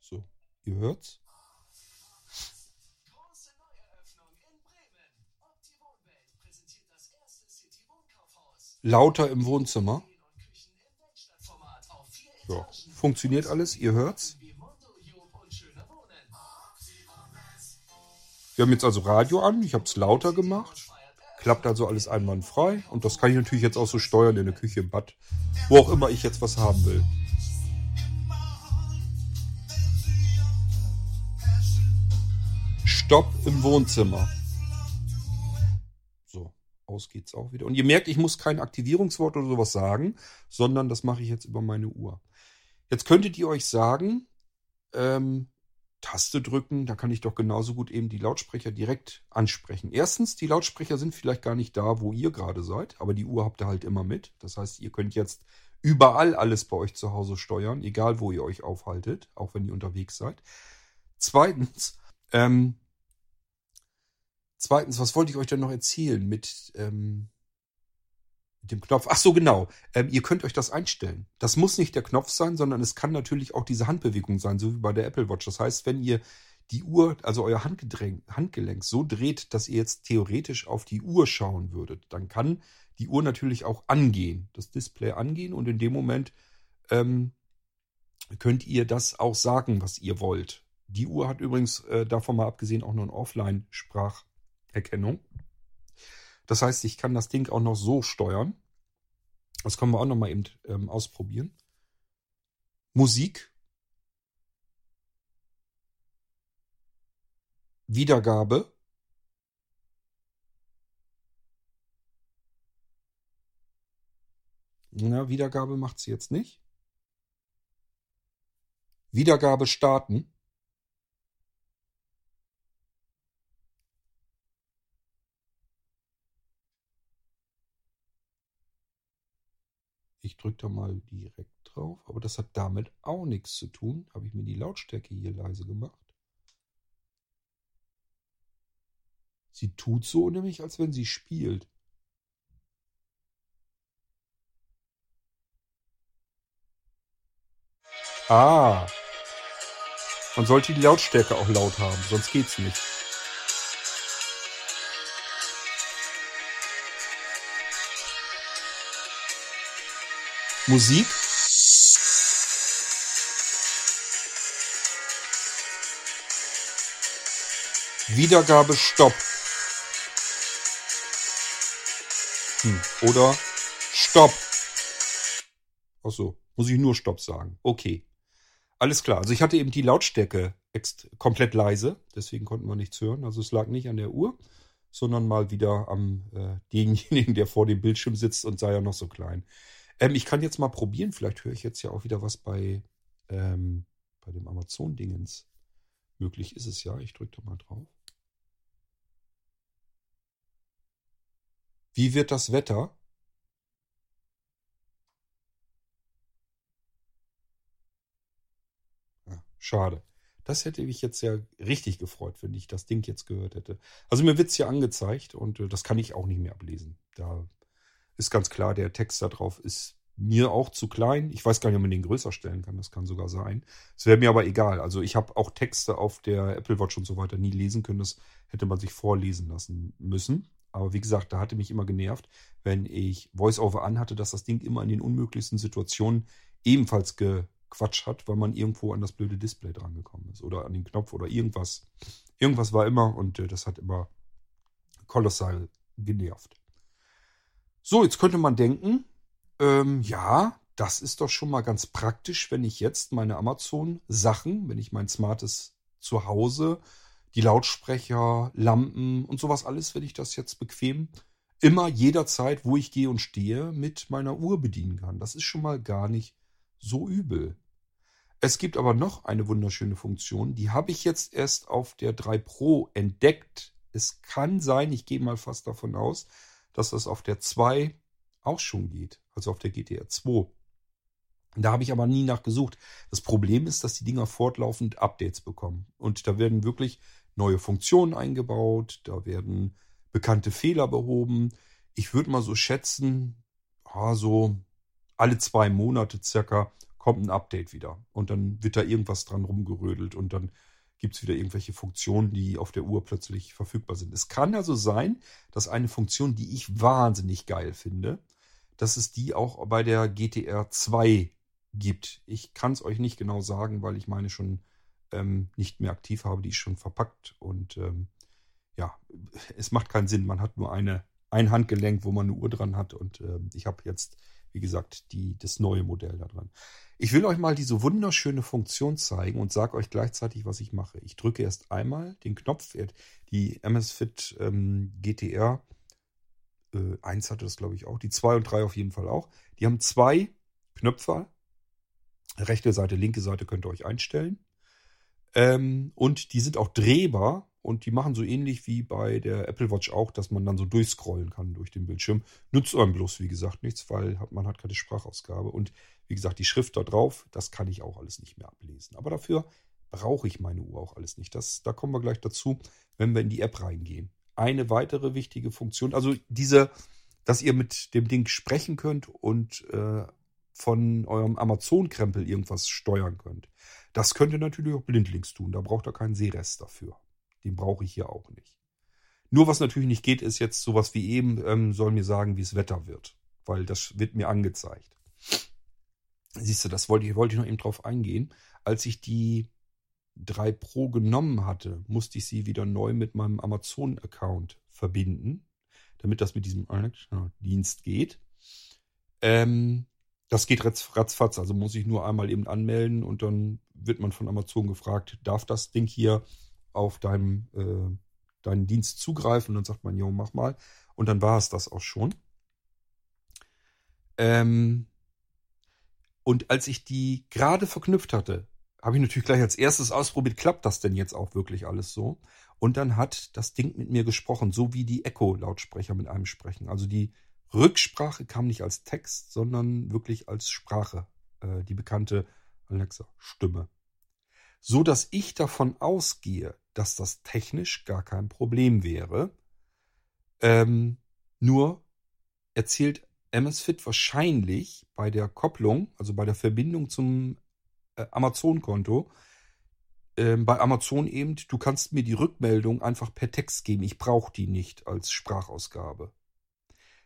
So, ihr hört's? Lauter im Wohnzimmer. Ja, funktioniert alles, ihr hört's. Wir haben jetzt also Radio an, ich habe es lauter gemacht. Klappt also alles einwandfrei. Und das kann ich natürlich jetzt auch so steuern in der Küche, im Bad, wo auch immer ich jetzt was haben will. Stopp im Wohnzimmer aus geht's auch wieder. Und ihr merkt, ich muss kein Aktivierungswort oder sowas sagen, sondern das mache ich jetzt über meine Uhr. Jetzt könntet ihr euch sagen, ähm, Taste drücken, da kann ich doch genauso gut eben die Lautsprecher direkt ansprechen. Erstens, die Lautsprecher sind vielleicht gar nicht da, wo ihr gerade seid, aber die Uhr habt ihr halt immer mit. Das heißt, ihr könnt jetzt überall alles bei euch zu Hause steuern, egal wo ihr euch aufhaltet, auch wenn ihr unterwegs seid. Zweitens, ähm, Zweitens, was wollte ich euch denn noch erzählen mit, ähm, dem Knopf? Ach so, genau. Ähm, ihr könnt euch das einstellen. Das muss nicht der Knopf sein, sondern es kann natürlich auch diese Handbewegung sein, so wie bei der Apple Watch. Das heißt, wenn ihr die Uhr, also euer Handgelenk so dreht, dass ihr jetzt theoretisch auf die Uhr schauen würdet, dann kann die Uhr natürlich auch angehen, das Display angehen und in dem Moment ähm, könnt ihr das auch sagen, was ihr wollt. Die Uhr hat übrigens äh, davon mal abgesehen auch noch ein Offline-Sprach. Erkennung. Das heißt, ich kann das Ding auch noch so steuern. Das können wir auch noch mal eben ähm, ausprobieren. Musik. Wiedergabe. Na, Wiedergabe macht sie jetzt nicht. Wiedergabe starten. Drücke da mal direkt drauf, aber das hat damit auch nichts zu tun. Habe ich mir die Lautstärke hier leise gemacht? Sie tut so nämlich, als wenn sie spielt. Ah. Man sollte die Lautstärke auch laut haben, sonst geht's nicht. Musik. Wiedergabe Stopp. Hm. Oder Stopp. Ach so, muss ich nur Stopp sagen. Okay. Alles klar. Also ich hatte eben die Lautstärke komplett leise, deswegen konnten wir nichts hören. Also es lag nicht an der Uhr, sondern mal wieder am äh, denjenigen, der vor dem Bildschirm sitzt und sei ja noch so klein. Ähm, ich kann jetzt mal probieren, vielleicht höre ich jetzt ja auch wieder was bei, ähm, bei dem Amazon-Dingens. Möglich ist es ja. Ich drücke da mal drauf. Wie wird das Wetter? Ja, schade. Das hätte mich jetzt ja richtig gefreut, wenn ich das Ding jetzt gehört hätte. Also mir wird es hier angezeigt und äh, das kann ich auch nicht mehr ablesen. Da ist ganz klar, der Text da drauf ist mir auch zu klein. Ich weiß gar nicht, ob man den größer stellen kann. Das kann sogar sein. Es wäre mir aber egal. Also ich habe auch Texte auf der Apple Watch und so weiter nie lesen können. Das hätte man sich vorlesen lassen müssen. Aber wie gesagt, da hatte mich immer genervt, wenn ich VoiceOver anhatte, dass das Ding immer in den unmöglichsten Situationen ebenfalls gequatscht hat, weil man irgendwo an das blöde Display drangekommen ist oder an den Knopf oder irgendwas. Irgendwas war immer und äh, das hat immer kolossal genervt. So, jetzt könnte man denken, ähm, ja, das ist doch schon mal ganz praktisch, wenn ich jetzt meine Amazon-Sachen, wenn ich mein smartes Zuhause, die Lautsprecher, Lampen und sowas alles, wenn ich das jetzt bequem immer jederzeit, wo ich gehe und stehe, mit meiner Uhr bedienen kann. Das ist schon mal gar nicht so übel. Es gibt aber noch eine wunderschöne Funktion, die habe ich jetzt erst auf der 3 Pro entdeckt. Es kann sein, ich gehe mal fast davon aus, dass das auf der 2 auch schon geht, also auf der GTR 2. Da habe ich aber nie nachgesucht. Das Problem ist, dass die Dinger fortlaufend Updates bekommen. Und da werden wirklich neue Funktionen eingebaut, da werden bekannte Fehler behoben. Ich würde mal so schätzen, ja, so alle zwei Monate circa kommt ein Update wieder. Und dann wird da irgendwas dran rumgerödelt und dann gibt es wieder irgendwelche Funktionen, die auf der Uhr plötzlich verfügbar sind. Es kann also sein, dass eine Funktion, die ich wahnsinnig geil finde, dass es die auch bei der GTR 2 gibt. Ich kann es euch nicht genau sagen, weil ich meine schon ähm, nicht mehr aktiv habe. Die ist schon verpackt und ähm, ja, es macht keinen Sinn. Man hat nur eine, ein Handgelenk, wo man eine Uhr dran hat und äh, ich habe jetzt, wie gesagt, die, das neue Modell da dran. Ich will euch mal diese wunderschöne Funktion zeigen und sage euch gleichzeitig, was ich mache. Ich drücke erst einmal den Knopf, die MSFit ähm, GTR äh, 1 hatte das, glaube ich, auch. Die 2 und 3 auf jeden Fall auch. Die haben zwei Knöpfe. Rechte Seite, linke Seite könnt ihr euch einstellen. Ähm, und die sind auch drehbar und die machen so ähnlich wie bei der Apple Watch auch, dass man dann so durchscrollen kann durch den Bildschirm. Nutzt einem bloß, wie gesagt, nichts, weil man hat keine Sprachausgabe. Und wie gesagt, die Schrift da drauf, das kann ich auch alles nicht mehr ablesen. Aber dafür brauche ich meine Uhr auch alles nicht. Das, da kommen wir gleich dazu, wenn wir in die App reingehen eine weitere wichtige Funktion. Also diese, dass ihr mit dem Ding sprechen könnt und äh, von eurem Amazon-Krempel irgendwas steuern könnt. Das könnt ihr natürlich auch blindlings tun. Da braucht ihr keinen Sehrest dafür. Den brauche ich hier auch nicht. Nur was natürlich nicht geht, ist jetzt sowas wie eben, ähm, soll mir sagen, wie es Wetter wird. Weil das wird mir angezeigt. Siehst du, das wollte ich, wollte ich noch eben drauf eingehen. Als ich die 3 Pro genommen hatte, musste ich sie wieder neu mit meinem Amazon-Account verbinden, damit das mit diesem Dienst geht. Ähm, das geht ratzfatz, also muss ich nur einmal eben anmelden und dann wird man von Amazon gefragt, darf das Ding hier auf deinem, äh, deinen Dienst zugreifen? Und dann sagt man, jo, mach mal. Und dann war es das auch schon. Ähm, Und als ich die gerade verknüpft hatte, habe ich natürlich gleich als erstes ausprobiert, klappt das denn jetzt auch wirklich alles so? Und dann hat das Ding mit mir gesprochen, so wie die Echo-Lautsprecher mit einem sprechen. Also die Rücksprache kam nicht als Text, sondern wirklich als Sprache, äh, die bekannte Alexa-Stimme. So dass ich davon ausgehe, dass das technisch gar kein Problem wäre. Ähm, nur erzählt MSFit wahrscheinlich bei der Kopplung, also bei der Verbindung zum äh, Amazon-Konto, äh, bei Amazon eben, du kannst mir die Rückmeldung einfach per Text geben. Ich brauche die nicht als Sprachausgabe.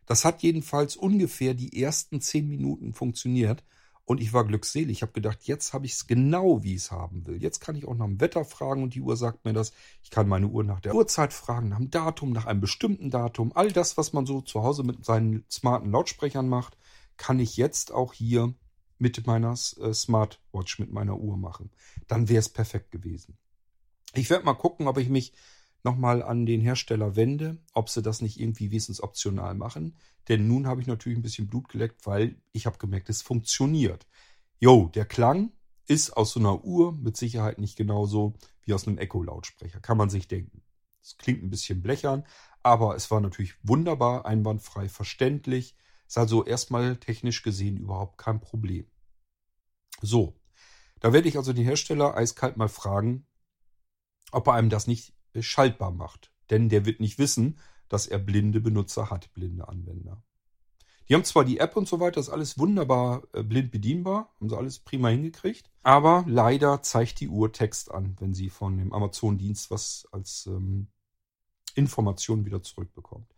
Das hat jedenfalls ungefähr die ersten zehn Minuten funktioniert. Und ich war glückselig. Ich habe gedacht, jetzt habe ich es genau, wie ich es haben will. Jetzt kann ich auch nach dem Wetter fragen und die Uhr sagt mir das. Ich kann meine Uhr nach der Uhrzeit fragen, nach dem Datum, nach einem bestimmten Datum. All das, was man so zu Hause mit seinen smarten Lautsprechern macht, kann ich jetzt auch hier mit meiner äh, Smartwatch, mit meiner Uhr machen. Dann wäre es perfekt gewesen. Ich werde mal gucken, ob ich mich nochmal an den Hersteller wende, ob sie das nicht irgendwie wesensoptional machen. Denn nun habe ich natürlich ein bisschen Blut geleckt, weil ich habe gemerkt, es funktioniert. Jo, der Klang ist aus so einer Uhr mit Sicherheit nicht genauso wie aus einem Echo-Lautsprecher. Kann man sich denken. Es klingt ein bisschen blechern, aber es war natürlich wunderbar, einwandfrei, verständlich. Ist also erstmal technisch gesehen überhaupt kein Problem. So, da werde ich also den Hersteller eiskalt mal fragen, ob er einem das nicht schaltbar macht. Denn der wird nicht wissen, dass er blinde Benutzer hat, blinde Anwender. Die haben zwar die App und so weiter, ist alles wunderbar äh, blind bedienbar, haben sie alles prima hingekriegt, aber leider zeigt die Uhr Text an, wenn sie von dem Amazon-Dienst was als ähm, Information wieder zurückbekommt.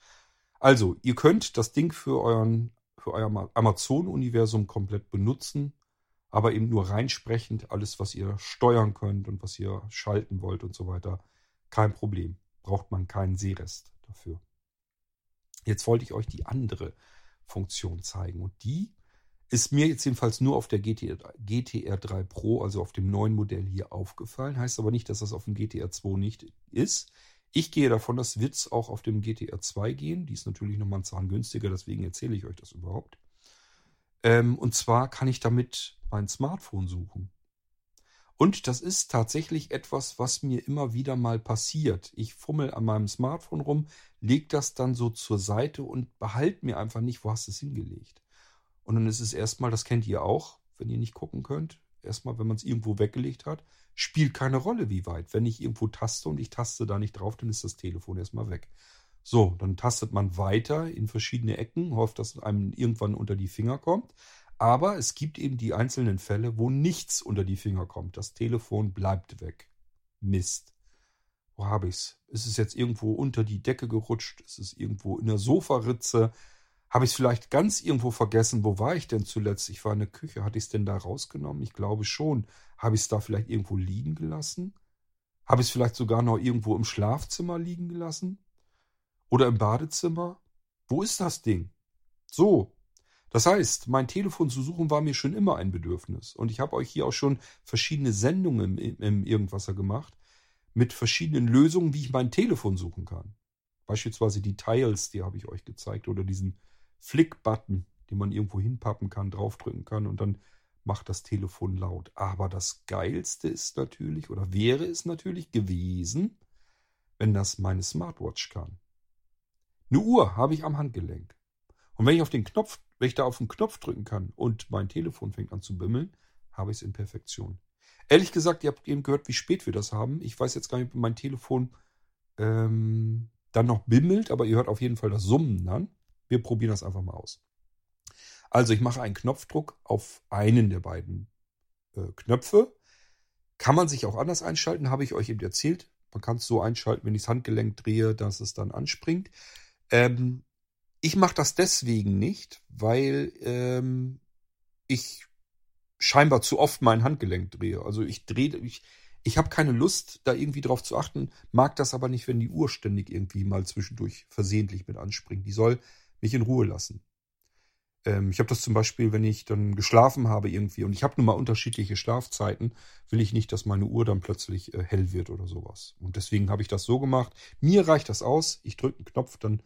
Also, ihr könnt das Ding für, euren, für euer Amazon-Universum komplett benutzen, aber eben nur reinsprechend alles, was ihr steuern könnt und was ihr schalten wollt und so weiter, kein Problem. Braucht man keinen Sehrest dafür. Jetzt wollte ich euch die andere Funktion zeigen. Und die ist mir jetzt jedenfalls nur auf der GTR, GTR 3 Pro, also auf dem neuen Modell hier aufgefallen. Heißt aber nicht, dass das auf dem GTR 2 nicht ist. Ich gehe davon, das wird es auch auf dem GTR 2 gehen. Die ist natürlich nochmal ein Zahn günstiger, deswegen erzähle ich euch das überhaupt. Ähm, und zwar kann ich damit mein Smartphone suchen. Und das ist tatsächlich etwas, was mir immer wieder mal passiert. Ich fummel an meinem Smartphone rum, leg das dann so zur Seite und behalte mir einfach nicht, wo hast du es hingelegt. Und dann ist es erstmal, das kennt ihr auch, wenn ihr nicht gucken könnt, erstmal, wenn man es irgendwo weggelegt hat, spielt keine Rolle, wie weit. Wenn ich irgendwo taste und ich taste da nicht drauf, dann ist das Telefon erstmal weg. So, dann tastet man weiter in verschiedene Ecken, hofft, dass einem irgendwann unter die Finger kommt. Aber es gibt eben die einzelnen Fälle, wo nichts unter die Finger kommt. Das Telefon bleibt weg. Mist. Wo habe ich's? Ist es jetzt irgendwo unter die Decke gerutscht? Ist es irgendwo in der Sofaritze? Habe ich es vielleicht ganz irgendwo vergessen? Wo war ich denn zuletzt? Ich war in der Küche. Hatte ich es denn da rausgenommen? Ich glaube schon. Habe ich es da vielleicht irgendwo liegen gelassen? Habe ich es vielleicht sogar noch irgendwo im Schlafzimmer liegen gelassen? Oder im Badezimmer? Wo ist das Ding? So, das heißt, mein Telefon zu suchen war mir schon immer ein Bedürfnis. Und ich habe euch hier auch schon verschiedene Sendungen im, im Irgendwasser gemacht mit verschiedenen Lösungen, wie ich mein Telefon suchen kann. Beispielsweise die Tiles, die habe ich euch gezeigt, oder diesen Flick-Button, den man irgendwo hinpappen kann, draufdrücken kann und dann macht das Telefon laut. Aber das Geilste ist natürlich, oder wäre es natürlich gewesen, wenn das meine Smartwatch kann. Eine Uhr habe ich am Handgelenk. Und wenn ich auf den Knopf wenn ich da auf den Knopf drücken kann und mein Telefon fängt an zu bimmeln, habe ich es in Perfektion. Ehrlich gesagt, ihr habt eben gehört, wie spät wir das haben. Ich weiß jetzt gar nicht, ob mein Telefon ähm, dann noch bimmelt, aber ihr hört auf jeden Fall das Summen dann. Wir probieren das einfach mal aus. Also ich mache einen Knopfdruck auf einen der beiden äh, Knöpfe. Kann man sich auch anders einschalten, habe ich euch eben erzählt. Man kann es so einschalten, wenn ich das Handgelenk drehe, dass es dann anspringt. Ähm, ich mache das deswegen nicht, weil ähm, ich scheinbar zu oft mein Handgelenk drehe. Also ich drehe, ich, ich habe keine Lust, da irgendwie drauf zu achten, mag das aber nicht, wenn die Uhr ständig irgendwie mal zwischendurch versehentlich mit anspringt. Die soll mich in Ruhe lassen. Ähm, ich habe das zum Beispiel, wenn ich dann geschlafen habe irgendwie und ich habe nun mal unterschiedliche Schlafzeiten, will ich nicht, dass meine Uhr dann plötzlich äh, hell wird oder sowas. Und deswegen habe ich das so gemacht. Mir reicht das aus. Ich drücke einen Knopf, dann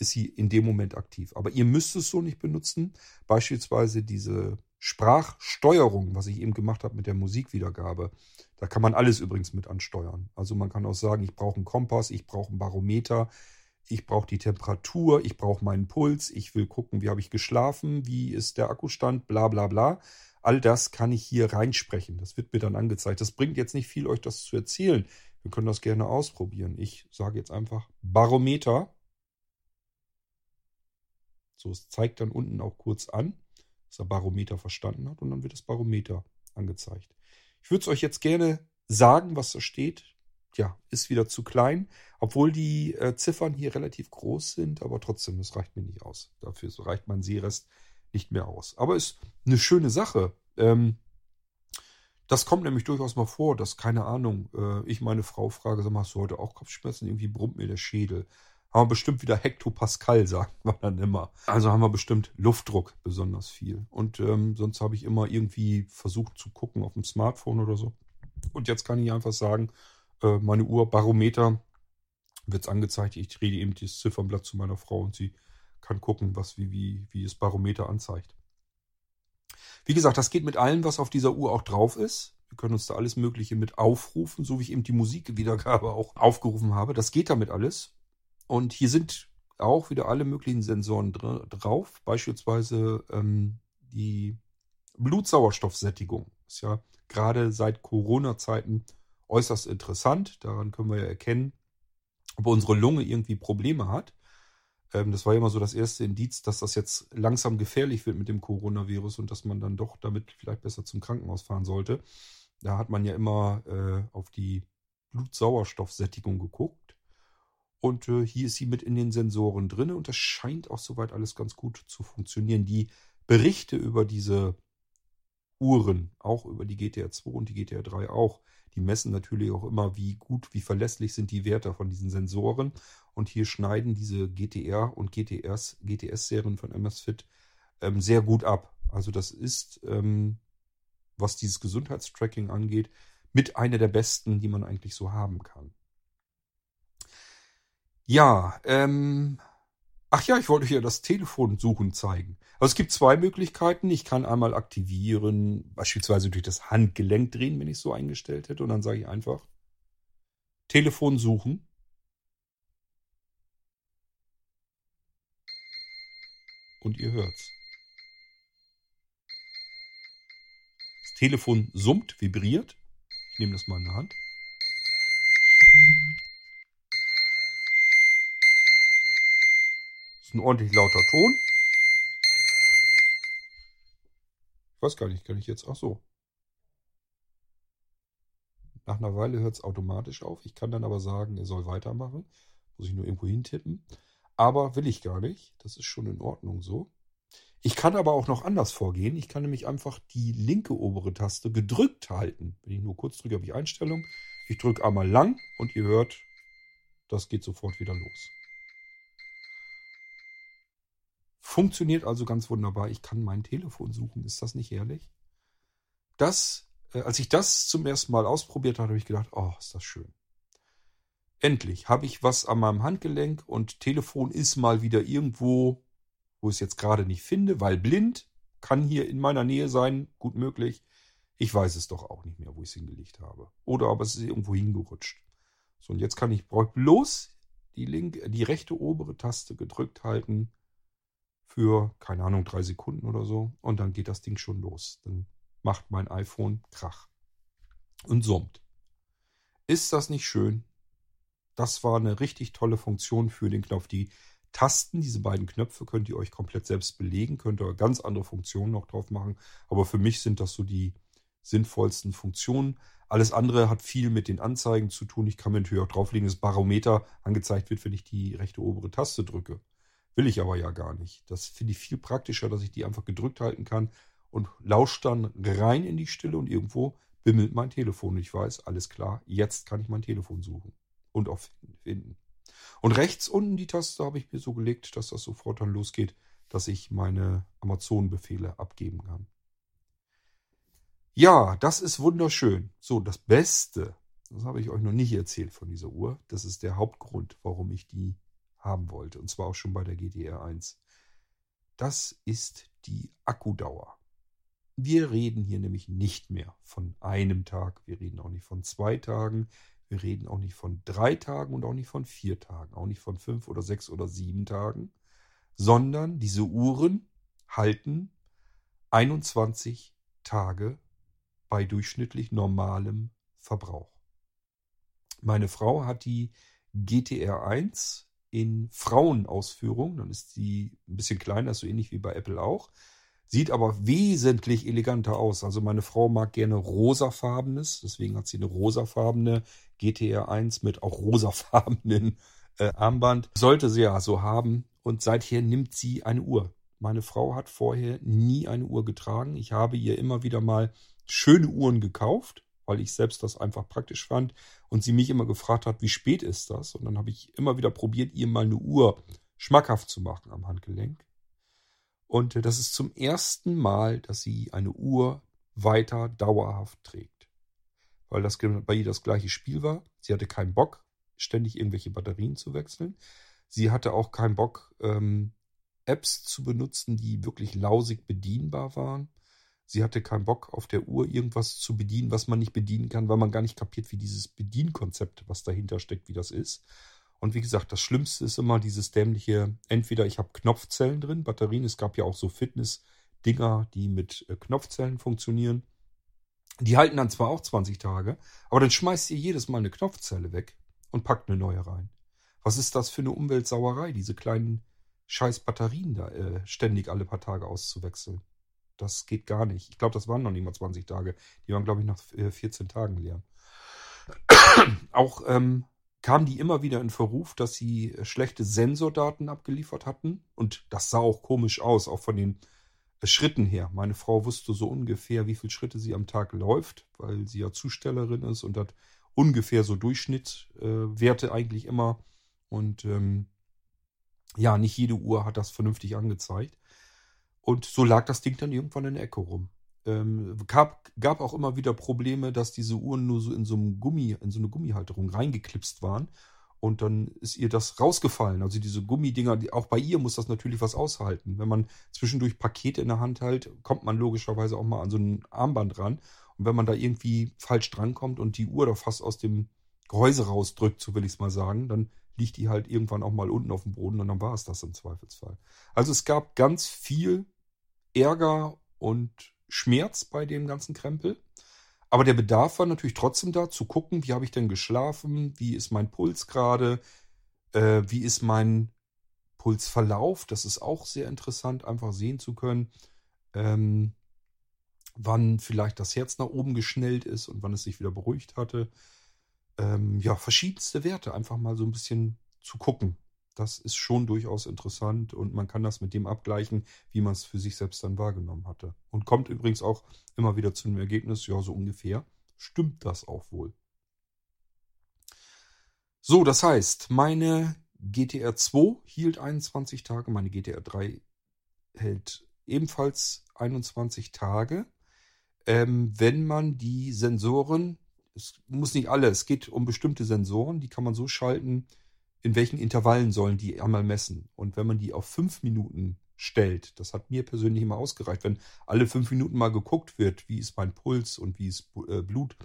ist sie in dem Moment aktiv. Aber ihr müsst es so nicht benutzen. Beispielsweise diese Sprachsteuerung, was ich eben gemacht habe mit der Musikwiedergabe. Da kann man alles übrigens mit ansteuern. Also man kann auch sagen, ich brauche einen Kompass, ich brauche einen Barometer, ich brauche die Temperatur, ich brauche meinen Puls, ich will gucken, wie habe ich geschlafen, wie ist der Akkustand, bla bla bla. All das kann ich hier reinsprechen. Das wird mir dann angezeigt. Das bringt jetzt nicht viel, euch das zu erzählen. Wir können das gerne ausprobieren. Ich sage jetzt einfach Barometer. So, es zeigt dann unten auch kurz an, dass er Barometer verstanden hat und dann wird das Barometer angezeigt. Ich würde es euch jetzt gerne sagen, was da steht. Ja, ist wieder zu klein, obwohl die äh, Ziffern hier relativ groß sind, aber trotzdem, das reicht mir nicht aus. Dafür reicht mein Sehrest nicht mehr aus. Aber ist eine schöne Sache. Ähm, das kommt nämlich durchaus mal vor, dass, keine Ahnung, äh, ich meine Frau frage, sag mal, hast du heute auch Kopfschmerzen? Irgendwie brummt mir der Schädel. Haben wir bestimmt wieder Hektopascal, sagen wir dann immer. Also haben wir bestimmt Luftdruck besonders viel. Und ähm, sonst habe ich immer irgendwie versucht zu gucken auf dem Smartphone oder so. Und jetzt kann ich einfach sagen, äh, meine Uhr, Barometer, wird es angezeigt. Ich rede eben das Ziffernblatt zu meiner Frau und sie kann gucken, was wie, wie, wie das Barometer anzeigt. Wie gesagt, das geht mit allem, was auf dieser Uhr auch drauf ist. Wir können uns da alles Mögliche mit aufrufen, so wie ich eben die Musikwiedergabe auch aufgerufen habe. Das geht damit alles. Und hier sind auch wieder alle möglichen Sensoren dr drauf, beispielsweise ähm, die Blutsauerstoffsättigung. Ist ja gerade seit Corona-Zeiten äußerst interessant. Daran können wir ja erkennen, ob unsere Lunge irgendwie Probleme hat. Ähm, das war ja immer so das erste Indiz, dass das jetzt langsam gefährlich wird mit dem Coronavirus und dass man dann doch damit vielleicht besser zum Krankenhaus fahren sollte. Da hat man ja immer äh, auf die Blutsauerstoffsättigung geguckt. Und äh, hier ist sie mit in den Sensoren drin und das scheint auch soweit alles ganz gut zu funktionieren. Die Berichte über diese Uhren, auch über die GTR 2 und die GTR 3 auch, die messen natürlich auch immer, wie gut, wie verlässlich sind die Werte von diesen Sensoren. Und hier schneiden diese GTR und GTS, GTS-Serien von MSFit ähm, sehr gut ab. Also das ist, ähm, was dieses Gesundheitstracking angeht, mit einer der besten, die man eigentlich so haben kann. Ja, ähm, ach ja, ich wollte ja das Telefon suchen zeigen. Also es gibt zwei Möglichkeiten. Ich kann einmal aktivieren, beispielsweise durch das Handgelenk drehen, wenn ich es so eingestellt hätte. Und dann sage ich einfach Telefon suchen. Und ihr hört's. Das Telefon summt, vibriert. Ich nehme das mal in der Hand. Ist ein ordentlich lauter Ton. Ich weiß gar nicht, kann ich jetzt. Ach so. Nach einer Weile hört es automatisch auf. Ich kann dann aber sagen, er soll weitermachen. Muss ich nur irgendwo hintippen. Aber will ich gar nicht. Das ist schon in Ordnung so. Ich kann aber auch noch anders vorgehen. Ich kann nämlich einfach die linke obere Taste gedrückt halten. Wenn ich nur kurz drücke, habe ich Einstellung. Ich drücke einmal lang und ihr hört, das geht sofort wieder los. Funktioniert also ganz wunderbar. Ich kann mein Telefon suchen. Ist das nicht ehrlich? Das, äh, als ich das zum ersten Mal ausprobiert habe, habe ich gedacht, oh, ist das schön. Endlich habe ich was an meinem Handgelenk und Telefon ist mal wieder irgendwo, wo ich es jetzt gerade nicht finde, weil blind kann hier in meiner Nähe sein, gut möglich. Ich weiß es doch auch nicht mehr, wo ich es hingelegt habe. Oder aber es ist irgendwo hingerutscht. So, und jetzt kann ich bloß die linke, die rechte obere Taste gedrückt halten für, keine Ahnung, drei Sekunden oder so. Und dann geht das Ding schon los. Dann macht mein iPhone Krach und summt. Ist das nicht schön? Das war eine richtig tolle Funktion für den Knopf. Die Tasten, diese beiden Knöpfe, könnt ihr euch komplett selbst belegen, könnt ihr ganz andere Funktionen noch drauf machen. Aber für mich sind das so die sinnvollsten Funktionen. Alles andere hat viel mit den Anzeigen zu tun. Ich kann mir natürlich auch drauflegen, dass Barometer angezeigt wird, wenn ich die rechte obere Taste drücke. Will ich aber ja gar nicht. Das finde ich viel praktischer, dass ich die einfach gedrückt halten kann und lausche dann rein in die Stille und irgendwo bimmelt mein Telefon. Ich weiß, alles klar, jetzt kann ich mein Telefon suchen und auch finden. Und rechts unten die Taste habe ich mir so gelegt, dass das sofort dann losgeht, dass ich meine Amazon-Befehle abgeben kann. Ja, das ist wunderschön. So, das Beste, das habe ich euch noch nicht erzählt von dieser Uhr. Das ist der Hauptgrund, warum ich die haben wollte. Und zwar auch schon bei der GTR 1. Das ist die Akkudauer. Wir reden hier nämlich nicht mehr von einem Tag, wir reden auch nicht von zwei Tagen, wir reden auch nicht von drei Tagen und auch nicht von vier Tagen, auch nicht von fünf oder sechs oder sieben Tagen, sondern diese Uhren halten 21 Tage bei durchschnittlich normalem Verbrauch. Meine Frau hat die GTR 1 in Frauenausführung, dann ist die ein bisschen kleiner, so ähnlich wie bei Apple auch. Sieht aber wesentlich eleganter aus. Also meine Frau mag gerne rosafarbenes, deswegen hat sie eine rosafarbene GTR 1 mit auch rosafarbenen äh, Armband. Sollte sie ja so haben. Und seither nimmt sie eine Uhr. Meine Frau hat vorher nie eine Uhr getragen. Ich habe ihr immer wieder mal schöne Uhren gekauft, weil ich selbst das einfach praktisch fand. Und sie mich immer gefragt hat, wie spät ist das? Und dann habe ich immer wieder probiert, ihr mal eine Uhr schmackhaft zu machen am Handgelenk. Und äh, das ist zum ersten Mal, dass sie eine Uhr weiter dauerhaft trägt. Weil das bei ihr das gleiche Spiel war. Sie hatte keinen Bock, ständig irgendwelche Batterien zu wechseln. Sie hatte auch keinen Bock, ähm, Apps zu benutzen, die wirklich lausig bedienbar waren. Sie hatte keinen Bock, auf der Uhr irgendwas zu bedienen, was man nicht bedienen kann, weil man gar nicht kapiert, wie dieses Bedienkonzept, was dahinter steckt, wie das ist. Und wie gesagt, das Schlimmste ist immer dieses dämliche, entweder ich habe Knopfzellen drin, Batterien, es gab ja auch so Fitness-Dinger, die mit äh, Knopfzellen funktionieren. Die halten dann zwar auch 20 Tage, aber dann schmeißt ihr jedes Mal eine Knopfzelle weg und packt eine neue rein. Was ist das für eine Umweltsauerei, diese kleinen scheiß Batterien da äh, ständig alle paar Tage auszuwechseln? Das geht gar nicht. Ich glaube, das waren noch nicht mal 20 Tage. Die waren, glaube ich, nach 14 äh, Tagen leer. auch ähm, kamen die immer wieder in Verruf, dass sie äh, schlechte Sensordaten abgeliefert hatten. Und das sah auch komisch aus, auch von den äh, Schritten her. Meine Frau wusste so ungefähr, wie viele Schritte sie am Tag läuft, weil sie ja Zustellerin ist und hat ungefähr so Durchschnittwerte äh, eigentlich immer. Und ähm, ja, nicht jede Uhr hat das vernünftig angezeigt. Und so lag das Ding dann irgendwann in der Ecke rum. Ähm, gab, gab auch immer wieder Probleme, dass diese Uhren nur so in so einem Gummi, in so eine Gummihalterung reingeklipst waren. Und dann ist ihr das rausgefallen. Also diese Gummidinger, die, auch bei ihr muss das natürlich was aushalten. Wenn man zwischendurch Pakete in der Hand hält, kommt man logischerweise auch mal an so ein Armband ran. Und wenn man da irgendwie falsch drankommt und die Uhr da fast aus dem Gehäuse rausdrückt, so will ich es mal sagen, dann liegt die halt irgendwann auch mal unten auf dem Boden und dann war es das im Zweifelsfall. Also es gab ganz viel Ärger und Schmerz bei dem ganzen Krempel. Aber der Bedarf war natürlich trotzdem da, zu gucken, wie habe ich denn geschlafen, wie ist mein Puls gerade, äh, wie ist mein Pulsverlauf. Das ist auch sehr interessant, einfach sehen zu können, ähm, wann vielleicht das Herz nach oben geschnellt ist und wann es sich wieder beruhigt hatte. Ähm, ja, verschiedenste Werte, einfach mal so ein bisschen zu gucken, das ist schon durchaus interessant und man kann das mit dem abgleichen, wie man es für sich selbst dann wahrgenommen hatte. Und kommt übrigens auch immer wieder zu einem Ergebnis, ja, so ungefähr stimmt das auch wohl. So, das heißt, meine GTR 2 hielt 21 Tage, meine GTR 3 hält ebenfalls 21 Tage. Ähm, wenn man die Sensoren, es muss nicht alle, es geht um bestimmte Sensoren, die kann man so schalten, in welchen Intervallen sollen die einmal messen. Und wenn man die auf fünf Minuten stellt, das hat mir persönlich immer ausgereicht, wenn alle fünf Minuten mal geguckt wird, wie ist mein Puls und wie ist äh, Blut,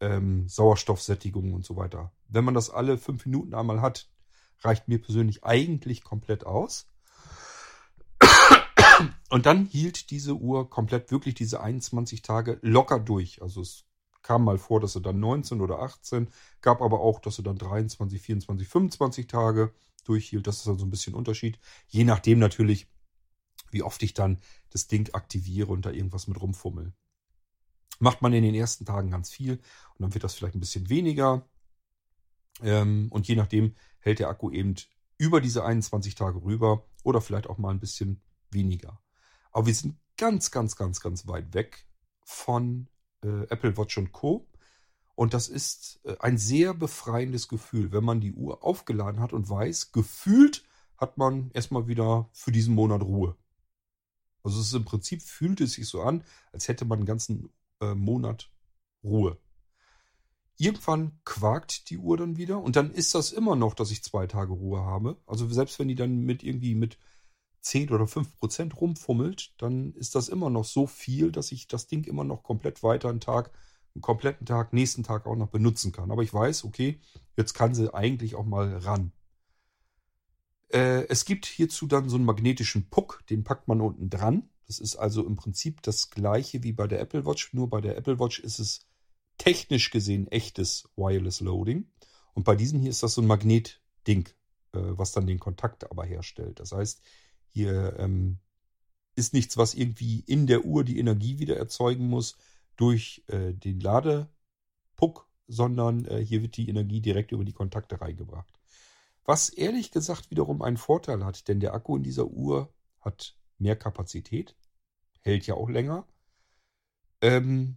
ähm, Sauerstoffsättigung und so weiter. Wenn man das alle fünf Minuten einmal hat, reicht mir persönlich eigentlich komplett aus. Und dann hielt diese Uhr komplett wirklich diese 21 Tage locker durch. Also es kam mal vor, dass er dann 19 oder 18, gab aber auch, dass er dann 23, 24, 25 Tage durchhielt. Das ist also ein bisschen Unterschied. Je nachdem natürlich, wie oft ich dann das Ding aktiviere und da irgendwas mit rumfummel. Macht man in den ersten Tagen ganz viel und dann wird das vielleicht ein bisschen weniger. Ähm, und je nachdem hält der Akku eben über diese 21 Tage rüber oder vielleicht auch mal ein bisschen weniger. Aber wir sind ganz, ganz, ganz, ganz weit weg von äh, Apple Watch und Co. Und das ist äh, ein sehr befreiendes Gefühl, wenn man die Uhr aufgeladen hat und weiß, gefühlt hat man erstmal wieder für diesen Monat Ruhe. Also es ist im Prinzip fühlt es sich so an, als hätte man einen ganzen äh, Monat Ruhe. Irgendwann quakt die Uhr dann wieder und dann ist das immer noch, dass ich zwei Tage Ruhe habe. Also selbst wenn die dann mit irgendwie mit 10 oder 5 Prozent rumfummelt, dann ist das immer noch so viel, dass ich das Ding immer noch komplett weiter einen Tag, einen kompletten Tag, nächsten Tag auch noch benutzen kann. Aber ich weiß, okay, jetzt kann sie eigentlich auch mal ran. Äh, es gibt hierzu dann so einen magnetischen Puck, den packt man unten dran. Das ist also im Prinzip das gleiche wie bei der Apple Watch, nur bei der Apple Watch ist es technisch gesehen echtes Wireless Loading. Und bei diesem hier ist das so ein Magnetding, äh, was dann den Kontakt aber herstellt. Das heißt, hier ähm, ist nichts, was irgendwie in der Uhr die Energie wieder erzeugen muss durch äh, den Ladepuck, sondern äh, hier wird die Energie direkt über die Kontakte reingebracht. Was ehrlich gesagt wiederum einen Vorteil hat, denn der Akku in dieser Uhr hat mehr Kapazität, hält ja auch länger. Ähm,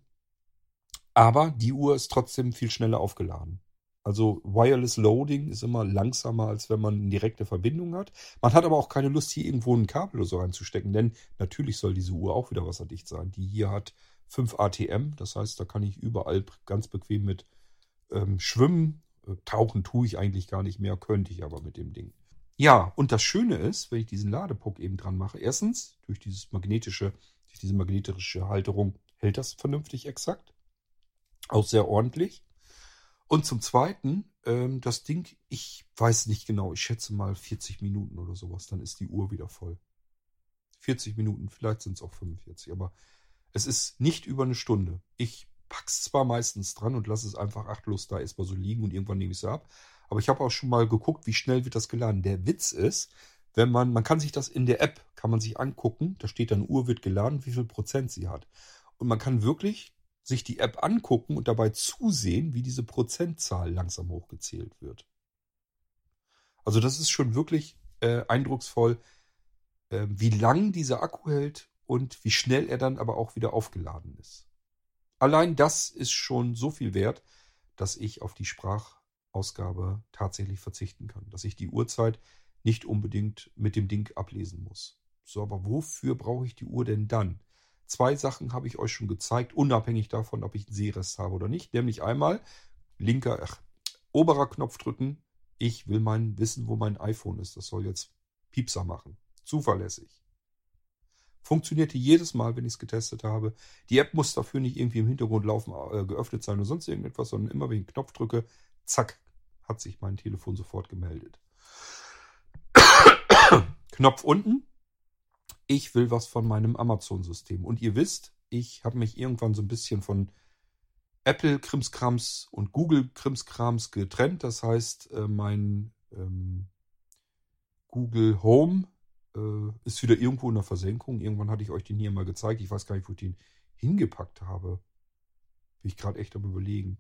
aber die Uhr ist trotzdem viel schneller aufgeladen. Also Wireless Loading ist immer langsamer, als wenn man eine direkte Verbindung hat. Man hat aber auch keine Lust, hier irgendwo ein Kabel oder so reinzustecken, denn natürlich soll diese Uhr auch wieder wasserdicht sein. Die hier hat 5 ATM, das heißt, da kann ich überall ganz bequem mit ähm, schwimmen äh, tauchen tue ich eigentlich gar nicht mehr, könnte ich aber mit dem Ding. Ja, und das Schöne ist, wenn ich diesen Ladepuck eben dran mache, erstens, durch dieses magnetische, durch diese magnetische Halterung hält das vernünftig exakt. Auch sehr ordentlich. Und zum Zweiten, ähm, das Ding, ich weiß nicht genau, ich schätze mal 40 Minuten oder sowas, dann ist die Uhr wieder voll. 40 Minuten, vielleicht sind es auch 45, aber es ist nicht über eine Stunde. Ich pack's zwar meistens dran und lasse es einfach achtlos da erstmal so liegen und irgendwann nehme ich es ab. Aber ich habe auch schon mal geguckt, wie schnell wird das geladen. Der Witz ist, wenn man, man kann sich das in der App, kann man sich angucken, da steht dann Uhr wird geladen, wie viel Prozent sie hat. Und man kann wirklich sich die App angucken und dabei zusehen, wie diese Prozentzahl langsam hochgezählt wird. Also das ist schon wirklich äh, eindrucksvoll, äh, wie lang dieser Akku hält und wie schnell er dann aber auch wieder aufgeladen ist. Allein das ist schon so viel wert, dass ich auf die Sprachausgabe tatsächlich verzichten kann. Dass ich die Uhrzeit nicht unbedingt mit dem Ding ablesen muss. So, aber wofür brauche ich die Uhr denn dann? Zwei Sachen habe ich euch schon gezeigt, unabhängig davon, ob ich einen Sehrest habe oder nicht. Nämlich einmal linker, ach, oberer Knopf drücken. Ich will mein wissen, wo mein iPhone ist. Das soll jetzt Piepser machen. Zuverlässig. Funktionierte jedes Mal, wenn ich es getestet habe. Die App muss dafür nicht irgendwie im Hintergrund laufen, äh, geöffnet sein oder sonst irgendetwas, sondern immer wenn ich einen Knopf drücke, zack, hat sich mein Telefon sofort gemeldet. Knopf unten. Ich will was von meinem Amazon-System. Und ihr wisst, ich habe mich irgendwann so ein bisschen von Apple Krimskrams und Google Krimskrams getrennt. Das heißt, äh, mein ähm, Google Home äh, ist wieder irgendwo in der Versenkung. Irgendwann hatte ich euch den hier mal gezeigt. Ich weiß gar nicht, wo ich den hingepackt habe. Bin ich gerade echt am überlegen.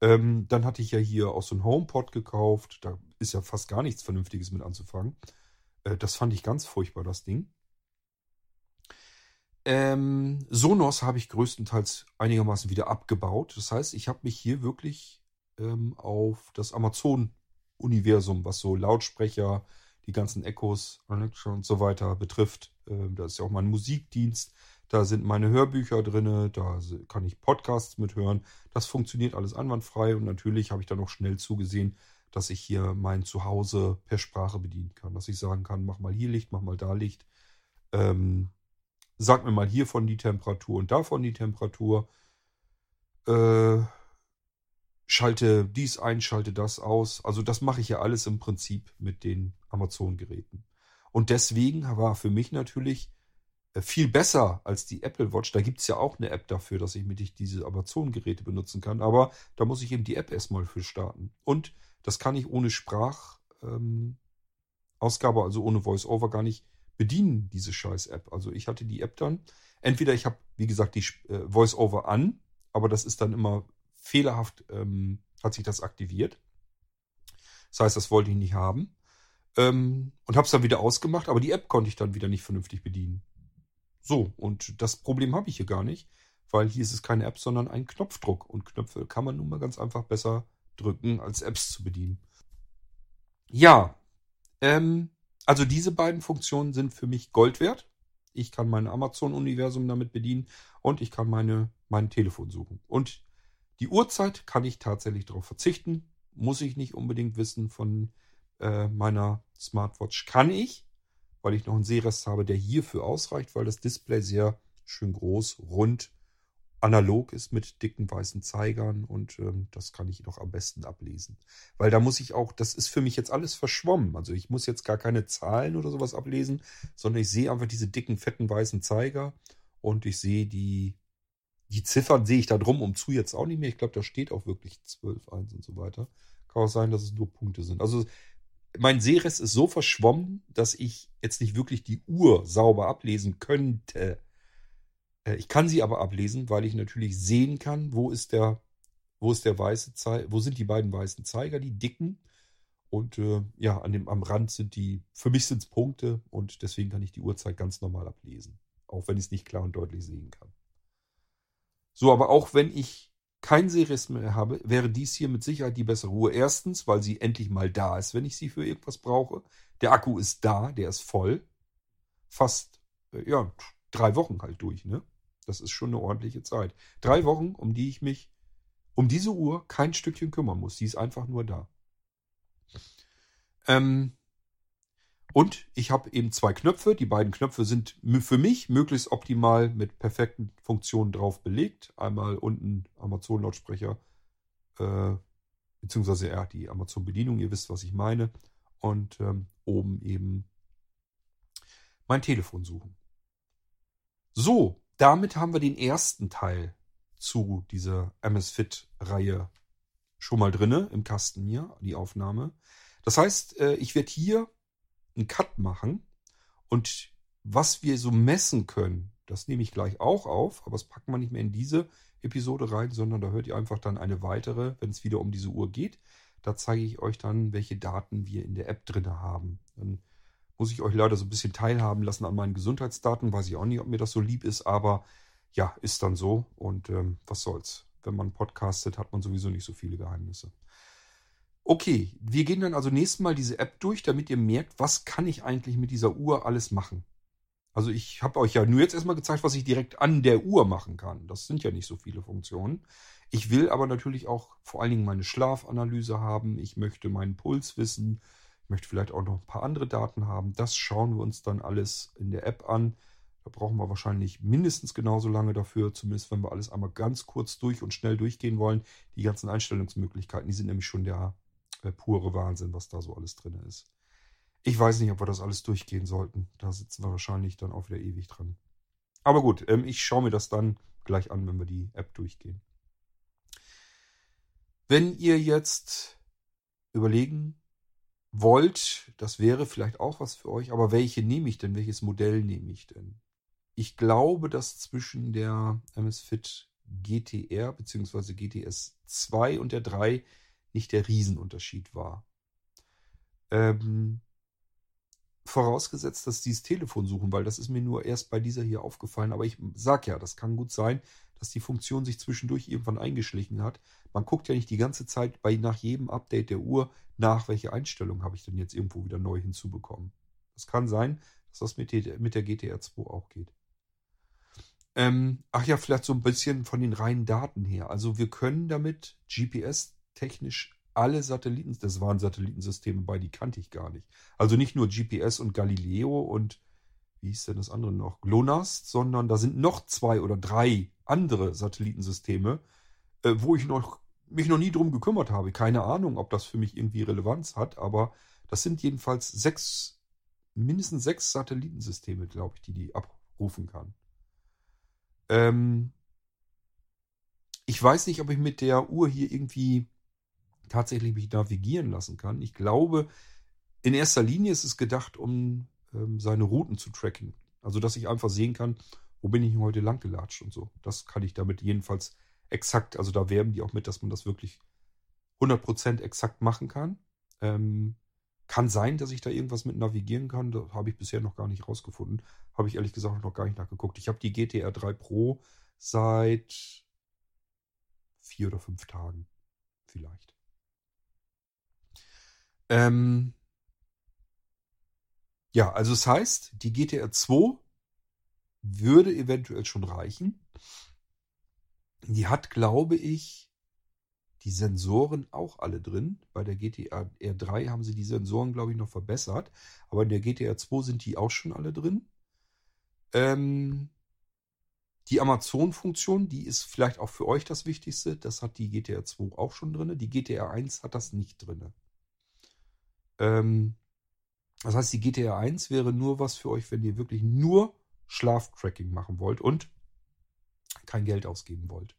Ähm, dann hatte ich ja hier auch so ein HomePod gekauft. Da ist ja fast gar nichts Vernünftiges mit anzufangen. Äh, das fand ich ganz furchtbar, das Ding. Ähm, Sonos habe ich größtenteils einigermaßen wieder abgebaut. Das heißt, ich habe mich hier wirklich ähm, auf das Amazon-Universum, was so Lautsprecher, die ganzen Echos, und so weiter betrifft. Ähm, da ist ja auch mein Musikdienst. Da sind meine Hörbücher drin, da kann ich Podcasts mithören. Das funktioniert alles einwandfrei und natürlich habe ich dann auch schnell zugesehen, dass ich hier mein Zuhause per Sprache bedienen kann. Dass ich sagen kann, mach mal hier Licht, mach mal da Licht. Ähm, sag mir mal hiervon die Temperatur und davon die Temperatur. Äh, schalte dies ein, schalte das aus. Also das mache ich ja alles im Prinzip mit den Amazon-Geräten. Und deswegen war für mich natürlich äh, viel besser als die Apple Watch. Da gibt es ja auch eine App dafür, dass ich mit diese Amazon-Geräte benutzen kann. Aber da muss ich eben die App erstmal für starten. Und das kann ich ohne Sprachausgabe, ähm, also ohne Voice-Over gar nicht bedienen, diese scheiß App. Also ich hatte die App dann. Entweder ich habe, wie gesagt, die äh, Voice-Over an, aber das ist dann immer fehlerhaft ähm, hat sich das aktiviert. Das heißt, das wollte ich nicht haben. Ähm, und habe es dann wieder ausgemacht, aber die App konnte ich dann wieder nicht vernünftig bedienen. So, und das Problem habe ich hier gar nicht, weil hier ist es keine App, sondern ein Knopfdruck. Und Knöpfe kann man nun mal ganz einfach besser drücken, als Apps zu bedienen. Ja, ähm, also diese beiden Funktionen sind für mich Gold wert. Ich kann mein Amazon-Universum damit bedienen und ich kann meine, mein Telefon suchen. Und die Uhrzeit kann ich tatsächlich darauf verzichten. Muss ich nicht unbedingt wissen von äh, meiner Smartwatch. Kann ich, weil ich noch einen Sehrest habe, der hierfür ausreicht, weil das Display sehr schön groß, rund, analog ist mit dicken weißen Zeigern und ähm, das kann ich noch am besten ablesen. Weil da muss ich auch, das ist für mich jetzt alles verschwommen. Also ich muss jetzt gar keine Zahlen oder sowas ablesen, sondern ich sehe einfach diese dicken, fetten weißen Zeiger und ich sehe die, die Ziffern sehe ich da drum um zu jetzt auch nicht mehr. Ich glaube, da steht auch wirklich 12, 1 und so weiter. Kann auch sein, dass es nur Punkte sind. Also mein Sehrest ist so verschwommen, dass ich jetzt nicht wirklich die Uhr sauber ablesen könnte. Äh, ich kann sie aber ablesen, weil ich natürlich sehen kann, wo ist der, wo ist der weiße Zeiger, wo sind die beiden weißen Zeiger, die dicken. Und äh, ja, an dem, am Rand sind die, für mich sind es Punkte und deswegen kann ich die Uhrzeit ganz normal ablesen. Auch wenn ich es nicht klar und deutlich sehen kann. So, aber auch wenn ich kein Series mehr habe, wäre dies hier mit Sicherheit die bessere Uhr. Erstens, weil sie endlich mal da ist, wenn ich sie für irgendwas brauche. Der Akku ist da, der ist voll. Fast, äh, ja, drei Wochen halt durch, ne? Das ist schon eine ordentliche Zeit. Drei Wochen, um die ich mich um diese Uhr kein Stückchen kümmern muss. Sie ist einfach nur da. Ähm, und ich habe eben zwei Knöpfe. Die beiden Knöpfe sind für mich möglichst optimal mit perfekten Funktionen drauf belegt. Einmal unten Amazon-Lautsprecher, äh, beziehungsweise ja, die Amazon-Bedienung, ihr wisst, was ich meine. Und ähm, oben eben mein Telefon suchen. So, damit haben wir den ersten Teil zu dieser MS-Fit-Reihe schon mal drinne im Kasten hier, die Aufnahme. Das heißt, äh, ich werde hier einen Cut machen und was wir so messen können, das nehme ich gleich auch auf, aber das packen wir nicht mehr in diese Episode rein, sondern da hört ihr einfach dann eine weitere, wenn es wieder um diese Uhr geht. Da zeige ich euch dann, welche Daten wir in der App drinne haben. Dann muss ich euch leider so ein bisschen teilhaben lassen an meinen Gesundheitsdaten. Weiß ich auch nicht, ob mir das so lieb ist, aber ja, ist dann so. Und ähm, was soll's. Wenn man podcastet, hat man sowieso nicht so viele Geheimnisse. Okay, wir gehen dann also nächstes Mal diese App durch, damit ihr merkt, was kann ich eigentlich mit dieser Uhr alles machen. Also ich habe euch ja nur jetzt erstmal gezeigt, was ich direkt an der Uhr machen kann. Das sind ja nicht so viele Funktionen. Ich will aber natürlich auch vor allen Dingen meine Schlafanalyse haben. Ich möchte meinen Puls wissen. Möchte vielleicht auch noch ein paar andere Daten haben. Das schauen wir uns dann alles in der App an. Da brauchen wir wahrscheinlich mindestens genauso lange dafür, zumindest wenn wir alles einmal ganz kurz durch und schnell durchgehen wollen. Die ganzen Einstellungsmöglichkeiten, die sind nämlich schon der äh, pure Wahnsinn, was da so alles drin ist. Ich weiß nicht, ob wir das alles durchgehen sollten. Da sitzen wir wahrscheinlich dann auch wieder ewig dran. Aber gut, ähm, ich schaue mir das dann gleich an, wenn wir die App durchgehen. Wenn ihr jetzt überlegen wollt, das wäre vielleicht auch was für euch, aber welche nehme ich denn? Welches Modell nehme ich denn? Ich glaube, dass zwischen der MSFit GTR bzw. GTS 2 und der 3 nicht der Riesenunterschied war. Ähm, vorausgesetzt, dass sie das Telefon suchen, weil das ist mir nur erst bei dieser hier aufgefallen. Aber ich sag ja, das kann gut sein, dass die Funktion sich zwischendurch irgendwann eingeschlichen hat. Man guckt ja nicht die ganze Zeit bei nach jedem Update der Uhr nach, welche Einstellung habe ich denn jetzt irgendwo wieder neu hinzubekommen. Es kann sein, dass das mit, der, mit der GTR 2 auch geht. Ähm, ach ja, vielleicht so ein bisschen von den reinen Daten her. Also wir können damit GPS-technisch alle Satelliten, das waren Satellitensysteme bei, die kannte ich gar nicht. Also nicht nur GPS und Galileo und wie hieß denn das andere noch? GLONASS, sondern da sind noch zwei oder drei andere Satellitensysteme, äh, wo ich noch, mich noch nie drum gekümmert habe. Keine Ahnung, ob das für mich irgendwie Relevanz hat, aber das sind jedenfalls sechs, mindestens sechs Satellitensysteme, glaube ich, die die abrufen kann. Ähm, ich weiß nicht, ob ich mit der Uhr hier irgendwie tatsächlich mich navigieren lassen kann. Ich glaube, in erster Linie ist es gedacht, um ähm, seine Routen zu tracken. Also, dass ich einfach sehen kann, wo bin ich heute lang gelatscht und so. Das kann ich damit jedenfalls exakt, also da werben die auch mit, dass man das wirklich 100% exakt machen kann. Ähm, kann sein, dass ich da irgendwas mit navigieren kann. Das habe ich bisher noch gar nicht rausgefunden. Habe ich ehrlich gesagt noch gar nicht nachgeguckt. Ich habe die GTR 3 Pro seit vier oder fünf Tagen vielleicht. Ähm, ja, also es das heißt, die GTR 2 würde eventuell schon reichen. Die hat, glaube ich, die Sensoren auch alle drin. Bei der GTR R3 haben sie die Sensoren, glaube ich, noch verbessert. Aber in der GTR 2 sind die auch schon alle drin. Ähm, die Amazon-Funktion, die ist vielleicht auch für euch das Wichtigste. Das hat die GTR 2 auch schon drin. Die GTR 1 hat das nicht drin. Ähm, das heißt, die GTR 1 wäre nur was für euch, wenn ihr wirklich nur Schlaftracking machen wollt und kein Geld ausgeben wollt.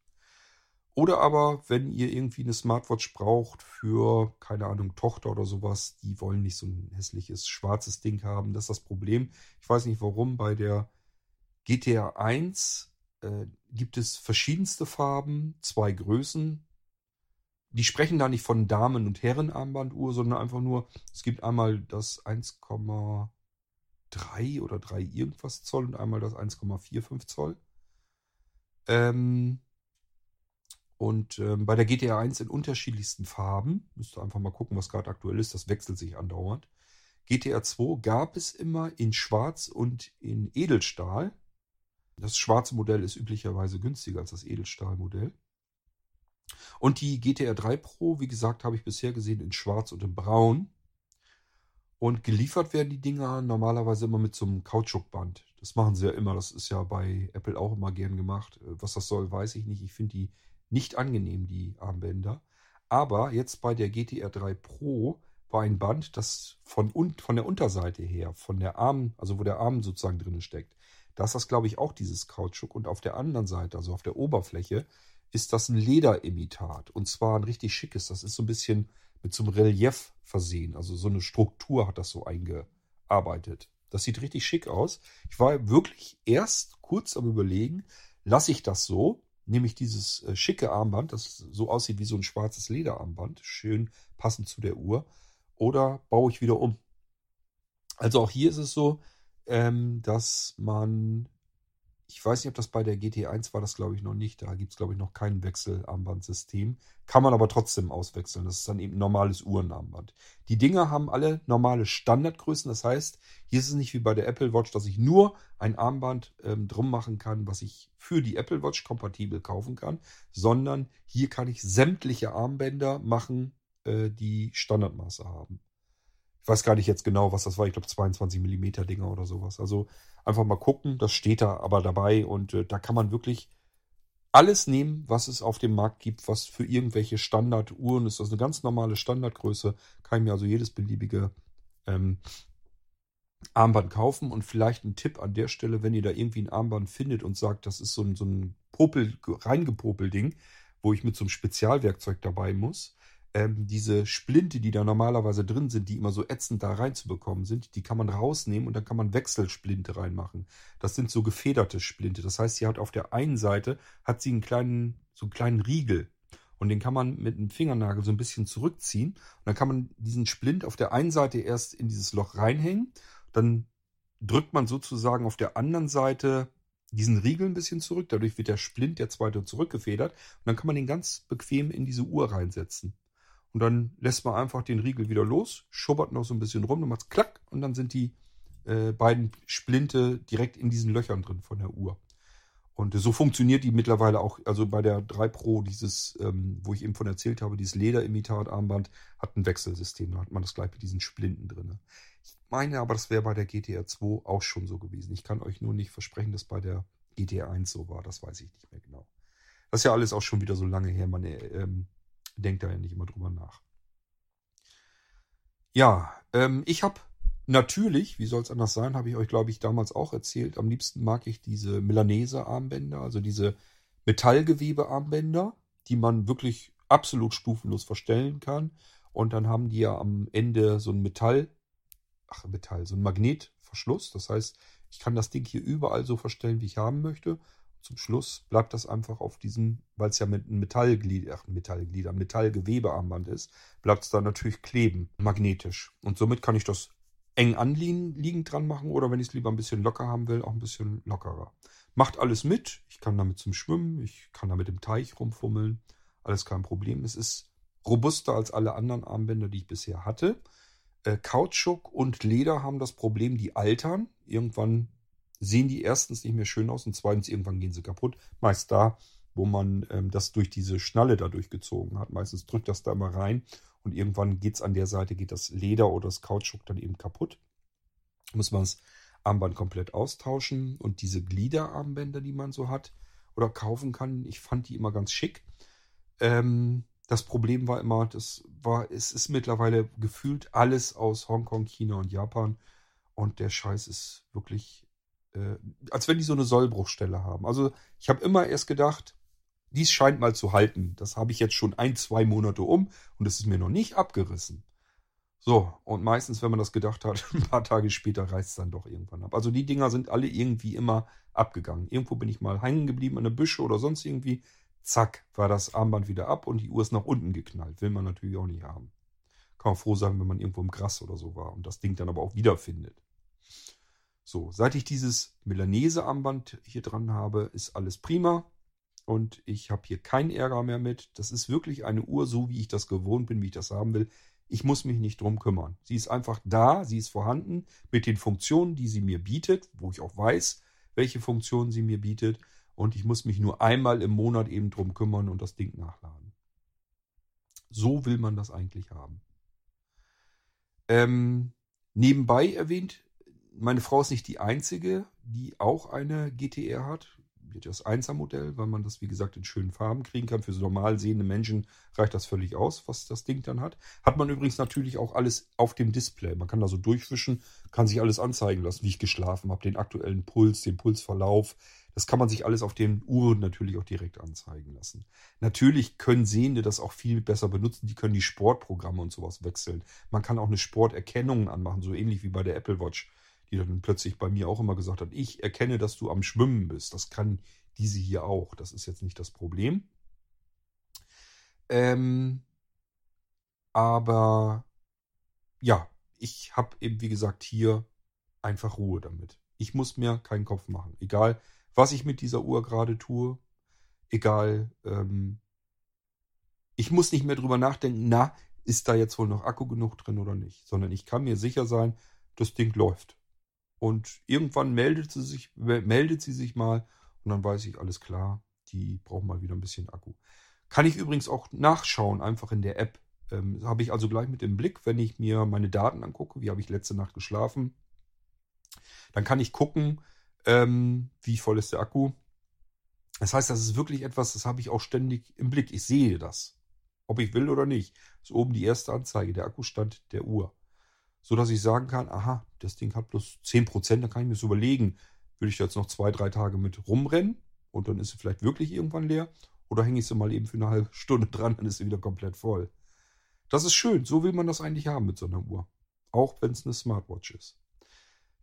Oder aber, wenn ihr irgendwie eine Smartwatch braucht für, keine Ahnung, Tochter oder sowas, die wollen nicht so ein hässliches schwarzes Ding haben. Das ist das Problem. Ich weiß nicht warum. Bei der GTR 1 äh, gibt es verschiedenste Farben, zwei Größen. Die sprechen da nicht von Damen- und Herrenarmbanduhr, sondern einfach nur, es gibt einmal das 1,3 oder 3 irgendwas Zoll und einmal das 1,45 Zoll. Ähm, und ähm, bei der GTR 1 in unterschiedlichsten Farben. Müsst ihr einfach mal gucken, was gerade aktuell ist. Das wechselt sich andauernd. GTR 2 gab es immer in Schwarz und in Edelstahl. Das schwarze Modell ist üblicherweise günstiger als das Edelstahlmodell. Und die GTR 3 Pro, wie gesagt, habe ich bisher gesehen in Schwarz und in Braun. Und geliefert werden die Dinger normalerweise immer mit so einem Kautschukband. Das machen sie ja immer. Das ist ja bei Apple auch immer gern gemacht. Was das soll, weiß ich nicht. Ich finde die nicht angenehm, die Armbänder. Aber jetzt bei der GTR 3 Pro war ein Band, das von, von der Unterseite her, von der Arm, also wo der Arm sozusagen drin steckt, da ist das, glaube ich, auch dieses Kautschuk. Und auf der anderen Seite, also auf der Oberfläche, ist das ein Lederimitat. Und zwar ein richtig schickes. Das ist so ein bisschen mit so einem Relief versehen. Also so eine Struktur hat das so eingearbeitet. Das sieht richtig schick aus. Ich war wirklich erst kurz am Überlegen, lasse ich das so, nehme ich dieses äh, schicke Armband, das so aussieht wie so ein schwarzes Lederarmband, schön passend zu der Uhr, oder baue ich wieder um. Also auch hier ist es so, ähm, dass man, ich weiß nicht, ob das bei der GT1 war, das glaube ich noch nicht. Da gibt es, glaube ich, noch kein Wechselarmbandsystem. Kann man aber trotzdem auswechseln. Das ist dann eben normales Uhrenarmband. Die Dinger haben alle normale Standardgrößen. Das heißt, hier ist es nicht wie bei der Apple Watch, dass ich nur ein Armband ähm, drum machen kann, was ich für die Apple Watch kompatibel kaufen kann, sondern hier kann ich sämtliche Armbänder machen, äh, die Standardmaße haben. Ich weiß gar nicht jetzt genau, was das war. Ich glaube 22 Millimeter Dinger oder sowas. Also einfach mal gucken. Das steht da aber dabei und äh, da kann man wirklich alles nehmen, was es auf dem Markt gibt, was für irgendwelche Standarduhren ist. Das ist eine ganz normale Standardgröße. Kann ich mir also jedes beliebige ähm, Armband kaufen. Und vielleicht ein Tipp an der Stelle, wenn ihr da irgendwie ein Armband findet und sagt, das ist so ein, so ein Popel, reingepopel-Ding, wo ich mit so einem Spezialwerkzeug dabei muss, ähm, diese Splinte, die da normalerweise drin sind, die immer so ätzend da reinzubekommen sind, die kann man rausnehmen und dann kann man Wechselsplinte reinmachen. Das sind so gefederte Splinte. Das heißt, sie hat auf der einen Seite hat sie einen kleinen, so einen kleinen Riegel. Und den kann man mit einem Fingernagel so ein bisschen zurückziehen. Und dann kann man diesen Splint auf der einen Seite erst in dieses Loch reinhängen. Dann drückt man sozusagen auf der anderen Seite diesen Riegel ein bisschen zurück. Dadurch wird der Splint, der zweite, zurückgefedert. Und dann kann man den ganz bequem in diese Uhr reinsetzen. Und dann lässt man einfach den Riegel wieder los, schubbert noch so ein bisschen rum, dann macht es klack und dann sind die äh, beiden Splinte direkt in diesen Löchern drin von der Uhr. Und so funktioniert die mittlerweile auch, also bei der 3 Pro, dieses, ähm, wo ich eben von erzählt habe, dieses Lederimitat-Armband hat ein Wechselsystem, da hat man das gleich mit diesen Splinten drin. Ich meine aber, das wäre bei der GTR 2 auch schon so gewesen. Ich kann euch nur nicht versprechen, dass bei der GTR 1 so war, das weiß ich nicht mehr genau. Das ist ja alles auch schon wieder so lange her, man ähm, denkt da ja nicht immer drüber nach. Ja, ähm, ich habe natürlich, wie soll es anders sein, habe ich euch, glaube ich, damals auch erzählt, am liebsten mag ich diese Milanese-Armbänder, also diese Metallgewebe-Armbänder, die man wirklich absolut stufenlos verstellen kann. Und dann haben die ja am Ende so ein Metall, ach Metall, so ein Magnetverschluss. Das heißt, ich kann das Ding hier überall so verstellen, wie ich haben möchte zum Schluss bleibt das einfach auf diesem, weil es ja mit einem Metallglied, ach, Metallgewebearmband ist, bleibt es da natürlich kleben, magnetisch. Und somit kann ich das eng anliegend dran machen oder wenn ich es lieber ein bisschen locker haben will, auch ein bisschen lockerer. Macht alles mit. Ich kann damit zum Schwimmen, ich kann damit im Teich rumfummeln. Alles kein Problem. Es ist robuster als alle anderen Armbänder, die ich bisher hatte. Äh, Kautschuk und Leder haben das Problem, die altern. Irgendwann sehen die erstens nicht mehr schön aus und zweitens irgendwann gehen sie kaputt. Meist da, wo man ähm, das durch diese Schnalle da durchgezogen hat. Meistens drückt das da immer rein und irgendwann geht es an der Seite, geht das Leder oder das Kautschuk dann eben kaputt. Muss man das Armband komplett austauschen und diese Gliederarmbänder, die man so hat oder kaufen kann, ich fand die immer ganz schick. Ähm, das Problem war immer, das war, es ist mittlerweile gefühlt alles aus Hongkong, China und Japan und der Scheiß ist wirklich, äh, als wenn die so eine Sollbruchstelle haben. Also ich habe immer erst gedacht, dies scheint mal zu halten. Das habe ich jetzt schon ein, zwei Monate um und es ist mir noch nicht abgerissen. So, und meistens, wenn man das gedacht hat, ein paar Tage später reißt es dann doch irgendwann ab. Also die Dinger sind alle irgendwie immer abgegangen. Irgendwo bin ich mal hängen geblieben an der Büsche oder sonst irgendwie. Zack, war das Armband wieder ab und die Uhr ist nach unten geknallt. Will man natürlich auch nicht haben. Kann man froh sein, wenn man irgendwo im Gras oder so war und das Ding dann aber auch wiederfindet. So, seit ich dieses Milanese-Armband hier dran habe, ist alles prima und ich habe hier keinen Ärger mehr mit. Das ist wirklich eine Uhr, so wie ich das gewohnt bin, wie ich das haben will. Ich muss mich nicht drum kümmern. Sie ist einfach da, sie ist vorhanden mit den Funktionen, die sie mir bietet, wo ich auch weiß, welche Funktionen sie mir bietet. Und ich muss mich nur einmal im Monat eben drum kümmern und das Ding nachladen. So will man das eigentlich haben. Ähm, nebenbei erwähnt, meine Frau ist nicht die einzige, die auch eine GTR hat das 1er Modell, weil man das, wie gesagt, in schönen Farben kriegen kann. Für so normal sehende Menschen reicht das völlig aus, was das Ding dann hat. Hat man übrigens natürlich auch alles auf dem Display. Man kann da so durchwischen, kann sich alles anzeigen lassen, wie ich geschlafen habe, den aktuellen Puls, den Pulsverlauf. Das kann man sich alles auf den Uhren natürlich auch direkt anzeigen lassen. Natürlich können Sehende das auch viel besser benutzen. Die können die Sportprogramme und sowas wechseln. Man kann auch eine Sporterkennung anmachen, so ähnlich wie bei der Apple Watch die dann plötzlich bei mir auch immer gesagt hat, ich erkenne, dass du am Schwimmen bist. Das kann diese hier auch. Das ist jetzt nicht das Problem. Ähm, aber ja, ich habe eben, wie gesagt, hier einfach Ruhe damit. Ich muss mir keinen Kopf machen. Egal, was ich mit dieser Uhr gerade tue. Egal, ähm, ich muss nicht mehr drüber nachdenken, na, ist da jetzt wohl noch Akku genug drin oder nicht. Sondern ich kann mir sicher sein, das Ding läuft. Und irgendwann meldet sie sich, meldet sie sich mal und dann weiß ich, alles klar, die braucht mal wieder ein bisschen Akku. Kann ich übrigens auch nachschauen, einfach in der App. Ähm, habe ich also gleich mit im Blick, wenn ich mir meine Daten angucke, wie habe ich letzte Nacht geschlafen. Dann kann ich gucken, ähm, wie voll ist der Akku. Das heißt, das ist wirklich etwas, das habe ich auch ständig im Blick. Ich sehe das. Ob ich will oder nicht. Das ist oben die erste Anzeige, der Akkustand der Uhr so dass ich sagen kann, aha, das Ding hat bloß 10%, dann kann ich mir das überlegen, will ich jetzt noch zwei, drei Tage mit rumrennen und dann ist sie vielleicht wirklich irgendwann leer oder hänge ich sie mal eben für eine halbe Stunde dran, dann ist sie wieder komplett voll. Das ist schön, so will man das eigentlich haben mit so einer Uhr. Auch wenn es eine Smartwatch ist.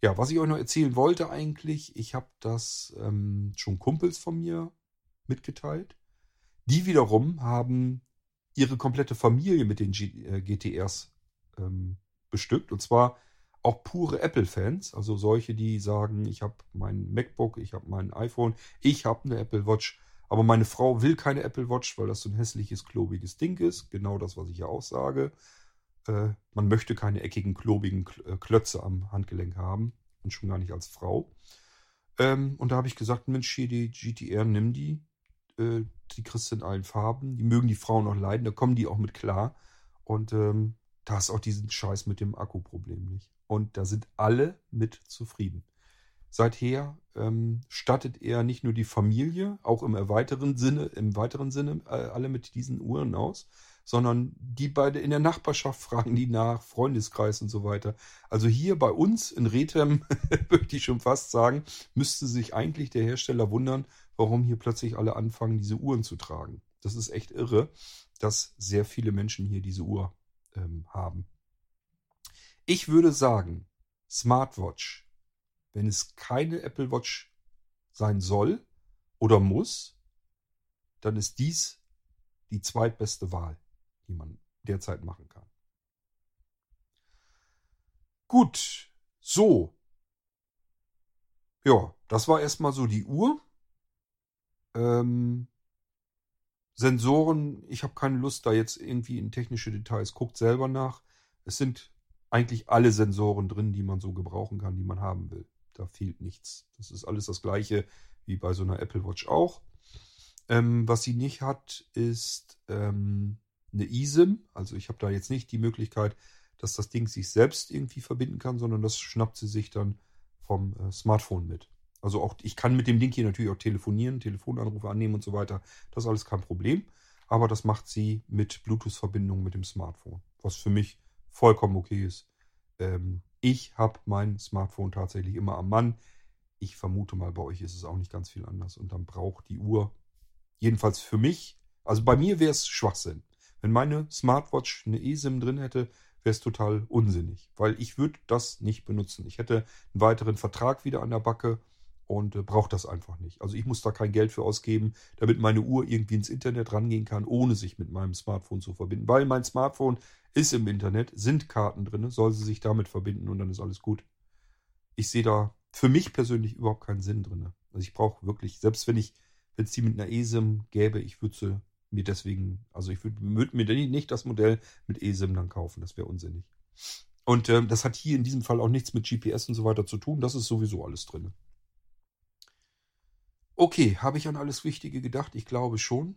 Ja, was ich euch noch erzählen wollte eigentlich, ich habe das ähm, schon Kumpels von mir mitgeteilt. Die wiederum haben ihre komplette Familie mit den G äh, GTRs ähm, bestückt. Und zwar auch pure Apple-Fans, also solche, die sagen, ich habe mein MacBook, ich habe mein iPhone, ich habe eine Apple Watch, aber meine Frau will keine Apple Watch, weil das so ein hässliches, klobiges Ding ist. Genau das, was ich ja auch sage. Äh, man möchte keine eckigen, klobigen äh, Klötze am Handgelenk haben und schon gar nicht als Frau. Ähm, und da habe ich gesagt, Mensch, hier die GTR, nimm die. Äh, die kriegst du in allen Farben. Die mögen die Frauen auch leiden, da kommen die auch mit klar. Und ähm, da ist auch diesen Scheiß mit dem Akkuproblem nicht. Und da sind alle mit zufrieden. Seither ähm, stattet er nicht nur die Familie, auch im weiteren Sinne, im weiteren Sinne äh, alle mit diesen Uhren aus, sondern die beide in der Nachbarschaft fragen die nach, Freundeskreis und so weiter. Also hier bei uns in Rethem, möchte ich schon fast sagen, müsste sich eigentlich der Hersteller wundern, warum hier plötzlich alle anfangen, diese Uhren zu tragen. Das ist echt irre, dass sehr viele Menschen hier diese Uhr ähm, haben. Ich würde sagen, Smartwatch, wenn es keine Apple Watch sein soll oder muss, dann ist dies die zweitbeste Wahl, die man derzeit machen kann. Gut, so. Ja, das war erstmal so die Uhr. Ähm, Sensoren, ich habe keine Lust da jetzt irgendwie in technische Details. Guckt selber nach. Es sind eigentlich alle Sensoren drin, die man so gebrauchen kann, die man haben will. Da fehlt nichts. Das ist alles das gleiche wie bei so einer Apple Watch auch. Ähm, was sie nicht hat, ist ähm, eine eSIM. Also ich habe da jetzt nicht die Möglichkeit, dass das Ding sich selbst irgendwie verbinden kann, sondern das schnappt sie sich dann vom äh, Smartphone mit. Also auch ich kann mit dem Ding hier natürlich auch telefonieren, Telefonanrufe annehmen und so weiter. Das ist alles kein Problem. Aber das macht sie mit Bluetooth-Verbindung mit dem Smartphone, was für mich vollkommen okay ist. Ähm, ich habe mein Smartphone tatsächlich immer am Mann. Ich vermute mal, bei euch ist es auch nicht ganz viel anders. Und dann braucht die Uhr, jedenfalls für mich, also bei mir wäre es Schwachsinn. Wenn meine Smartwatch eine eSIM drin hätte, wäre es total unsinnig, weil ich würde das nicht benutzen. Ich hätte einen weiteren Vertrag wieder an der Backe und äh, brauche das einfach nicht. Also ich muss da kein Geld für ausgeben, damit meine Uhr irgendwie ins Internet rangehen kann, ohne sich mit meinem Smartphone zu verbinden. Weil mein Smartphone ist im Internet, sind Karten drin, soll sie sich damit verbinden und dann ist alles gut. Ich sehe da für mich persönlich überhaupt keinen Sinn drin. Also ich brauche wirklich, selbst wenn ich, wenn es die mit einer ESIM gäbe, ich würde sie mir deswegen, also ich würde würd mir nicht das Modell mit eSIM dann kaufen, das wäre unsinnig. Und ähm, das hat hier in diesem Fall auch nichts mit GPS und so weiter zu tun, das ist sowieso alles drin. Okay, habe ich an alles Wichtige gedacht? Ich glaube schon.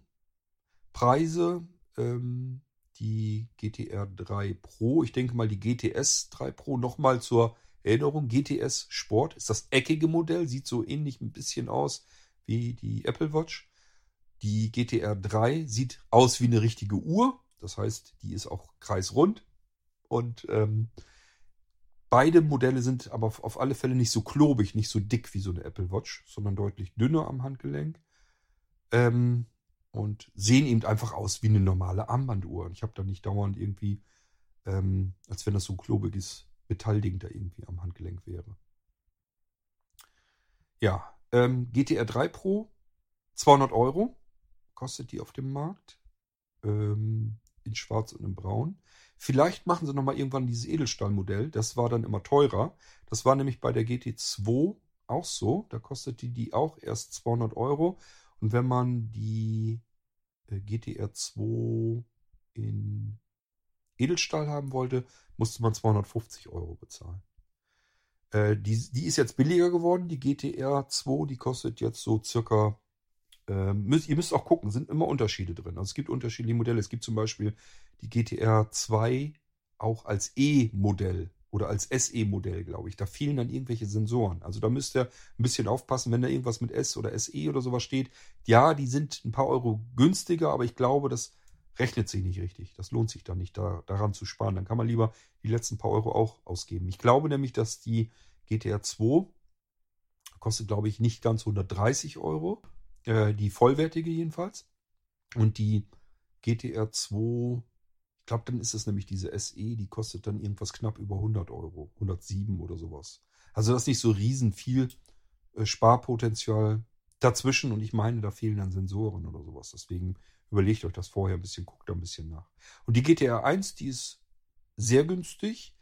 Preise, ähm, die GTR 3 Pro, ich denke mal die GTS 3 Pro, nochmal zur Erinnerung, GTS Sport ist das eckige Modell, sieht so ähnlich ein bisschen aus wie die Apple Watch. Die GTR 3 sieht aus wie eine richtige Uhr. Das heißt, die ist auch kreisrund. Und ähm, beide Modelle sind aber auf alle Fälle nicht so klobig, nicht so dick wie so eine Apple Watch, sondern deutlich dünner am Handgelenk. Ähm, und sehen eben einfach aus wie eine normale Armbanduhr. Ich habe da nicht dauernd irgendwie, ähm, als wenn das so ein klobiges Metallding da irgendwie am Handgelenk wäre. Ja, ähm, GTR 3 Pro, 200 Euro kostet die auf dem Markt. Ähm, in Schwarz und in Braun. Vielleicht machen sie nochmal irgendwann dieses Edelstahlmodell. Das war dann immer teurer. Das war nämlich bei der GT2 auch so. Da kostete die auch erst 200 Euro. Und wenn man die äh, GTR 2 in Edelstahl haben wollte, musste man 250 Euro bezahlen. Äh, die, die ist jetzt billiger geworden. Die GTR 2, die kostet jetzt so circa ähm, müsst, ihr müsst auch gucken, sind immer Unterschiede drin. Also es gibt unterschiedliche Modelle. Es gibt zum Beispiel die GTR 2 auch als E-Modell oder als SE-Modell, glaube ich. Da fehlen dann irgendwelche Sensoren. Also da müsst ihr ein bisschen aufpassen, wenn da irgendwas mit S oder SE oder sowas steht. Ja, die sind ein paar Euro günstiger, aber ich glaube, das rechnet sich nicht richtig. Das lohnt sich dann nicht, da, daran zu sparen. Dann kann man lieber die letzten paar Euro auch ausgeben. Ich glaube nämlich, dass die GTR 2 kostet, glaube ich, nicht ganz 130 Euro. Äh, die vollwertige jedenfalls. Und die GTR 2, ich glaube, dann ist es nämlich diese SE, die kostet dann irgendwas knapp über 100 Euro. 107 oder sowas. Also das ist nicht so riesen viel äh, Sparpotenzial dazwischen. Und ich meine, da fehlen dann Sensoren oder sowas. Deswegen überlegt euch das vorher ein bisschen, guckt da ein bisschen nach. Und die GTR 1, die ist sehr günstig.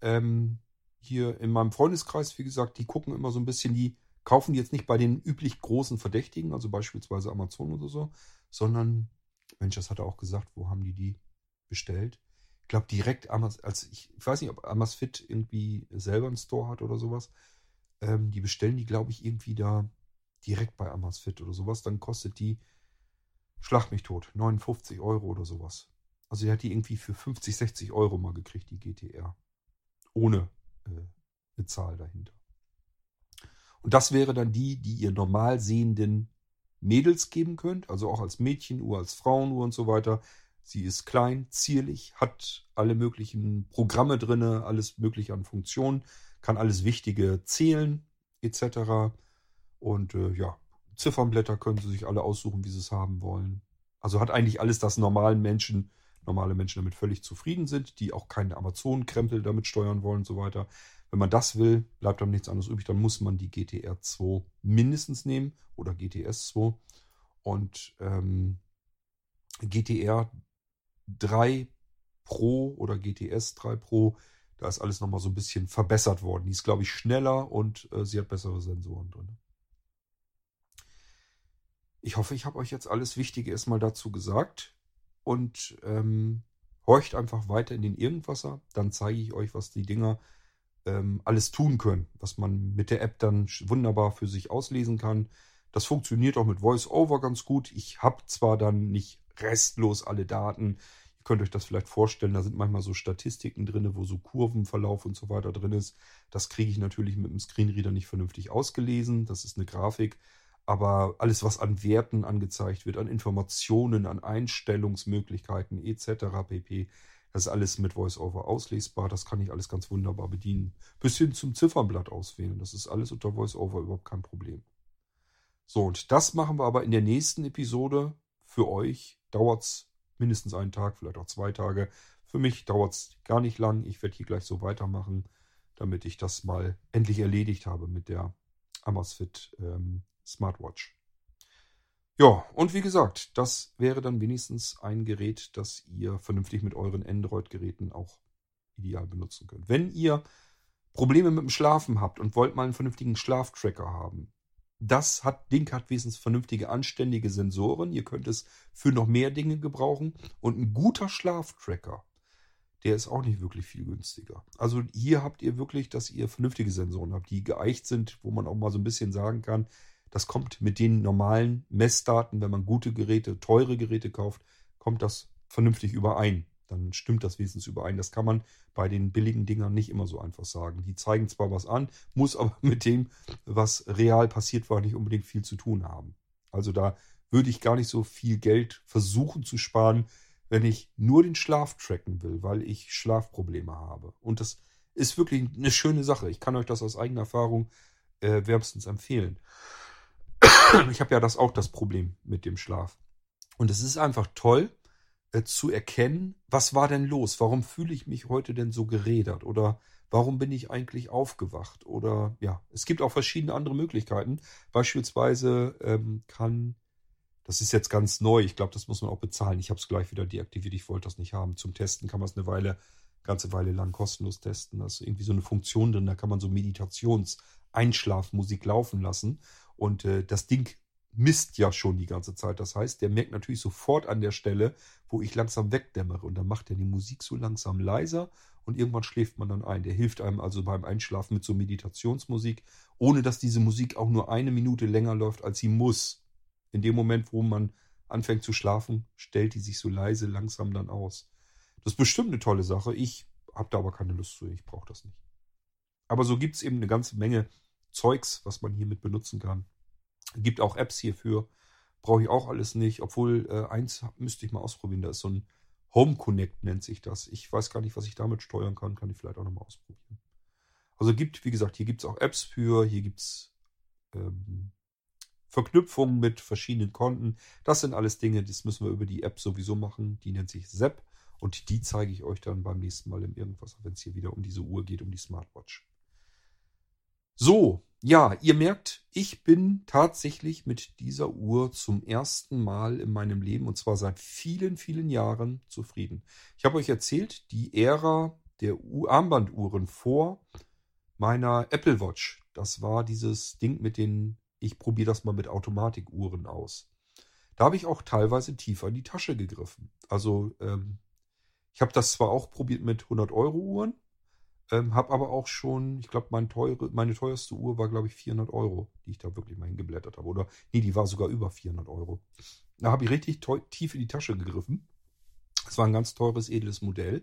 Ähm, hier in meinem Freundeskreis, wie gesagt, die gucken immer so ein bisschen, die kaufen die jetzt nicht bei den üblich großen Verdächtigen, also beispielsweise Amazon oder so, sondern, Mensch, das hat er auch gesagt, wo haben die die bestellt? Ich glaube direkt, Amaz als ich, ich weiß nicht, ob Amazfit irgendwie selber einen Store hat oder sowas. Ähm, die bestellen die, glaube ich, irgendwie da direkt bei Amazfit oder sowas. Dann kostet die, schlag mich tot, 59 Euro oder sowas. Also die hat die irgendwie für 50, 60 Euro mal gekriegt, die GTR. Ohne äh, eine Zahl dahinter. Und das wäre dann die, die ihr normal sehenden Mädels geben könnt, also auch als Mädchenuhr, als Frauenuhr und so weiter. Sie ist klein, zierlich, hat alle möglichen Programme drin, alles mögliche an Funktionen, kann alles Wichtige zählen etc. Und äh, ja, Ziffernblätter können Sie sich alle aussuchen, wie Sie es haben wollen. Also hat eigentlich alles, das normalen Menschen, normale Menschen damit völlig zufrieden sind, die auch keine Amazon-Krempel damit steuern wollen und so weiter. Wenn man das will, bleibt dann nichts anderes übrig. Dann muss man die GTR 2 mindestens nehmen oder GTS 2. Und ähm, GTR 3 Pro oder GTS 3 Pro, da ist alles nochmal so ein bisschen verbessert worden. Die ist, glaube ich, schneller und äh, sie hat bessere Sensoren drin. Ich hoffe, ich habe euch jetzt alles Wichtige erstmal dazu gesagt. Und ähm, horcht einfach weiter in den Irgendwasser. Dann zeige ich euch, was die Dinger ähm, alles tun können, was man mit der App dann wunderbar für sich auslesen kann. Das funktioniert auch mit VoiceOver ganz gut. Ich habe zwar dann nicht restlos alle Daten. Ihr könnt euch das vielleicht vorstellen, da sind manchmal so Statistiken drin, wo so Kurvenverlauf und so weiter drin ist. Das kriege ich natürlich mit dem Screenreader nicht vernünftig ausgelesen. Das ist eine Grafik. Aber alles, was an Werten angezeigt wird, an Informationen, an Einstellungsmöglichkeiten etc. pp., das ist alles mit VoiceOver auslesbar. Das kann ich alles ganz wunderbar bedienen. Bis hin zum Ziffernblatt auswählen. Das ist alles unter VoiceOver überhaupt kein Problem. So, und das machen wir aber in der nächsten Episode. Für euch dauert es mindestens einen Tag, vielleicht auch zwei Tage. Für mich dauert es gar nicht lang. Ich werde hier gleich so weitermachen, damit ich das mal endlich erledigt habe mit der Amazfit ähm, Smartwatch. Ja, und wie gesagt, das wäre dann wenigstens ein Gerät, das ihr vernünftig mit euren Android-Geräten auch ideal benutzen könnt. Wenn ihr Probleme mit dem Schlafen habt und wollt mal einen vernünftigen Schlaftracker haben, das hat, Ding hat wesentlich vernünftige, anständige Sensoren. Ihr könnt es für noch mehr Dinge gebrauchen. Und ein guter Schlaftracker, der ist auch nicht wirklich viel günstiger. Also hier habt ihr wirklich, dass ihr vernünftige Sensoren habt, die geeicht sind, wo man auch mal so ein bisschen sagen kann, das kommt mit den normalen Messdaten, wenn man gute Geräte, teure Geräte kauft, kommt das vernünftig überein dann stimmt das wenigstens überein. Das kann man bei den billigen Dingern nicht immer so einfach sagen. Die zeigen zwar was an, muss aber mit dem, was real passiert war, nicht unbedingt viel zu tun haben. Also da würde ich gar nicht so viel Geld versuchen zu sparen, wenn ich nur den Schlaf tracken will, weil ich Schlafprobleme habe. Und das ist wirklich eine schöne Sache. Ich kann euch das aus eigener Erfahrung äh, wärmstens empfehlen. Ich habe ja das auch das Problem mit dem Schlaf. Und es ist einfach toll, äh, zu erkennen, was war denn los? Warum fühle ich mich heute denn so gerädert? Oder warum bin ich eigentlich aufgewacht? Oder ja, es gibt auch verschiedene andere Möglichkeiten. Beispielsweise ähm, kann, das ist jetzt ganz neu, ich glaube, das muss man auch bezahlen. Ich habe es gleich wieder deaktiviert, ich wollte das nicht haben. Zum Testen kann man es eine Weile, ganze Weile lang kostenlos testen. Da ist irgendwie so eine Funktion drin, da kann man so Meditations-Einschlafmusik laufen lassen. Und äh, das Ding misst ja schon die ganze Zeit. Das heißt, der merkt natürlich sofort an der Stelle, wo ich langsam wegdämmere. Und dann macht er die Musik so langsam leiser und irgendwann schläft man dann ein. Der hilft einem also beim Einschlafen mit so Meditationsmusik, ohne dass diese Musik auch nur eine Minute länger läuft, als sie muss. In dem Moment, wo man anfängt zu schlafen, stellt die sich so leise langsam dann aus. Das ist bestimmt eine tolle Sache. Ich habe da aber keine Lust zu. Ich brauche das nicht. Aber so gibt es eben eine ganze Menge Zeugs, was man hiermit benutzen kann. Gibt auch Apps hierfür. Brauche ich auch alles nicht. Obwohl, äh, eins müsste ich mal ausprobieren. Da ist so ein Home Connect, nennt sich das. Ich weiß gar nicht, was ich damit steuern kann. Kann ich vielleicht auch nochmal ausprobieren. Also gibt, wie gesagt, hier gibt es auch Apps für. Hier gibt es ähm, Verknüpfungen mit verschiedenen Konten. Das sind alles Dinge, das müssen wir über die App sowieso machen. Die nennt sich Zap. Und die zeige ich euch dann beim nächsten Mal im Irgendwas, wenn es hier wieder um diese Uhr geht, um die Smartwatch. So, ja, ihr merkt, ich bin tatsächlich mit dieser Uhr zum ersten Mal in meinem Leben und zwar seit vielen, vielen Jahren zufrieden. Ich habe euch erzählt, die Ära der Armbanduhren vor meiner Apple Watch, das war dieses Ding mit den, ich probiere das mal mit Automatikuhren aus. Da habe ich auch teilweise tiefer in die Tasche gegriffen. Also ähm, ich habe das zwar auch probiert mit 100 Euro Uhren, ähm, habe aber auch schon, ich glaube, mein teure, meine teuerste Uhr war, glaube ich, 400 Euro, die ich da wirklich mal hingeblättert habe. Oder, nee, die war sogar über 400 Euro. Da habe ich richtig tief in die Tasche gegriffen. Es war ein ganz teures, edles Modell.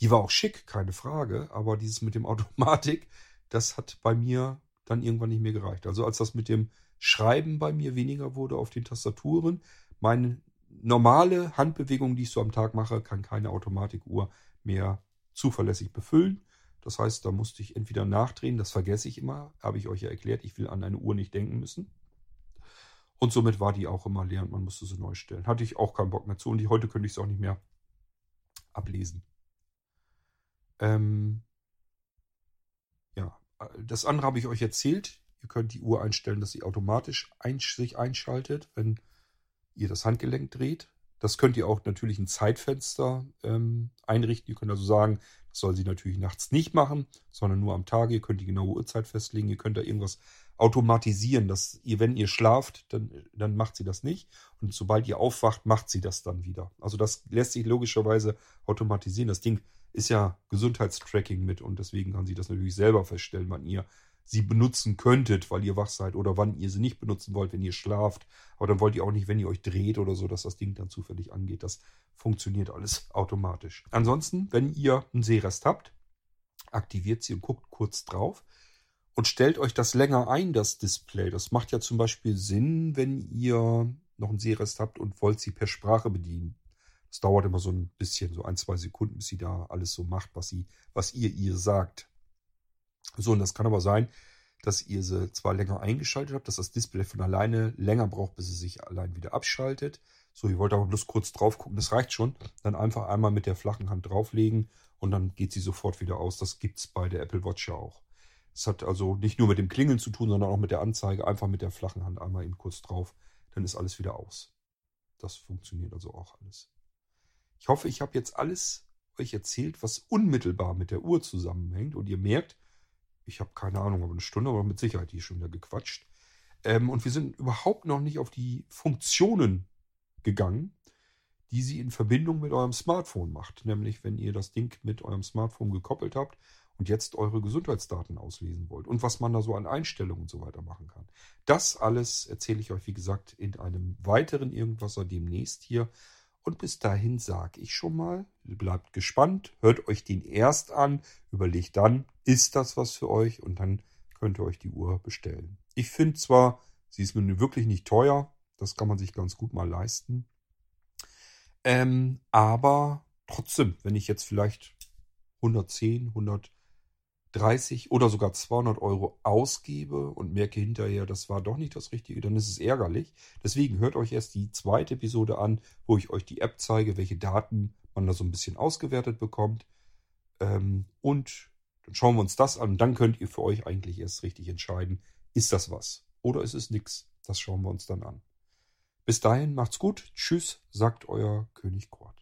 Die war auch schick, keine Frage. Aber dieses mit dem Automatik, das hat bei mir dann irgendwann nicht mehr gereicht. Also als das mit dem Schreiben bei mir weniger wurde auf den Tastaturen, meine normale Handbewegung, die ich so am Tag mache, kann keine Automatikuhr mehr zuverlässig befüllen. Das heißt, da musste ich entweder nachdrehen, das vergesse ich immer, habe ich euch ja erklärt, ich will an eine Uhr nicht denken müssen. Und somit war die auch immer leer und man musste sie neu stellen. Hatte ich auch keinen Bock mehr zu und die, heute könnte ich es auch nicht mehr ablesen. Ähm, ja, das andere habe ich euch erzählt. Ihr könnt die Uhr einstellen, dass sie automatisch ein, sich einschaltet, wenn ihr das Handgelenk dreht. Das könnt ihr auch natürlich ein Zeitfenster ähm, einrichten. Ihr könnt also sagen, soll sie natürlich nachts nicht machen, sondern nur am Tage. Ihr könnt die genaue Uhrzeit festlegen. Ihr könnt da irgendwas automatisieren, dass ihr, wenn ihr schlaft, dann, dann macht sie das nicht. Und sobald ihr aufwacht, macht sie das dann wieder. Also das lässt sich logischerweise automatisieren. Das Ding ist ja Gesundheitstracking mit und deswegen kann sie das natürlich selber feststellen, wann ihr sie benutzen könntet, weil ihr wach seid oder wann ihr sie nicht benutzen wollt, wenn ihr schlaft. Aber dann wollt ihr auch nicht, wenn ihr euch dreht oder so, dass das Ding dann zufällig angeht. Das funktioniert alles automatisch. Ansonsten, wenn ihr einen Sehrest habt, aktiviert sie und guckt kurz drauf und stellt euch das länger ein, das Display. Das macht ja zum Beispiel Sinn, wenn ihr noch einen Sehrest habt und wollt sie per Sprache bedienen. Das dauert immer so ein bisschen, so ein, zwei Sekunden, bis sie da alles so macht, was sie, was ihr ihr sagt. So, und das kann aber sein, dass ihr sie zwar länger eingeschaltet habt, dass das Display von alleine länger braucht, bis es sich allein wieder abschaltet. So, ihr wollt aber bloß kurz drauf gucken, das reicht schon. Dann einfach einmal mit der flachen Hand drauflegen und dann geht sie sofort wieder aus. Das gibt's bei der Apple Watch ja auch. Es hat also nicht nur mit dem Klingeln zu tun, sondern auch mit der Anzeige. Einfach mit der flachen Hand einmal eben kurz drauf, dann ist alles wieder aus. Das funktioniert also auch alles. Ich hoffe, ich habe jetzt alles euch erzählt, was unmittelbar mit der Uhr zusammenhängt. Und ihr merkt, ich habe keine Ahnung, aber eine Stunde, aber mit Sicherheit die schon wieder gequatscht. Ähm, und wir sind überhaupt noch nicht auf die Funktionen gegangen, die sie in Verbindung mit eurem Smartphone macht. Nämlich, wenn ihr das Ding mit eurem Smartphone gekoppelt habt und jetzt eure Gesundheitsdaten auslesen wollt und was man da so an Einstellungen und so weiter machen kann. Das alles erzähle ich euch, wie gesagt, in einem weiteren Irgendwasser demnächst hier. Und bis dahin sage ich schon mal, bleibt gespannt, hört euch den erst an, überlegt dann, ist das was für euch und dann könnt ihr euch die Uhr bestellen. Ich finde zwar, sie ist mir wirklich nicht teuer, das kann man sich ganz gut mal leisten. Ähm, aber trotzdem, wenn ich jetzt vielleicht 110, 130 oder sogar 200 Euro ausgebe und merke hinterher, das war doch nicht das Richtige, dann ist es ärgerlich. Deswegen hört euch erst die zweite Episode an, wo ich euch die App zeige, welche Daten man da so ein bisschen ausgewertet bekommt. Ähm, und dann schauen wir uns das an. Dann könnt ihr für euch eigentlich erst richtig entscheiden, ist das was oder ist es nichts. Das schauen wir uns dann an. Bis dahin macht's gut. Tschüss, sagt euer König Kort.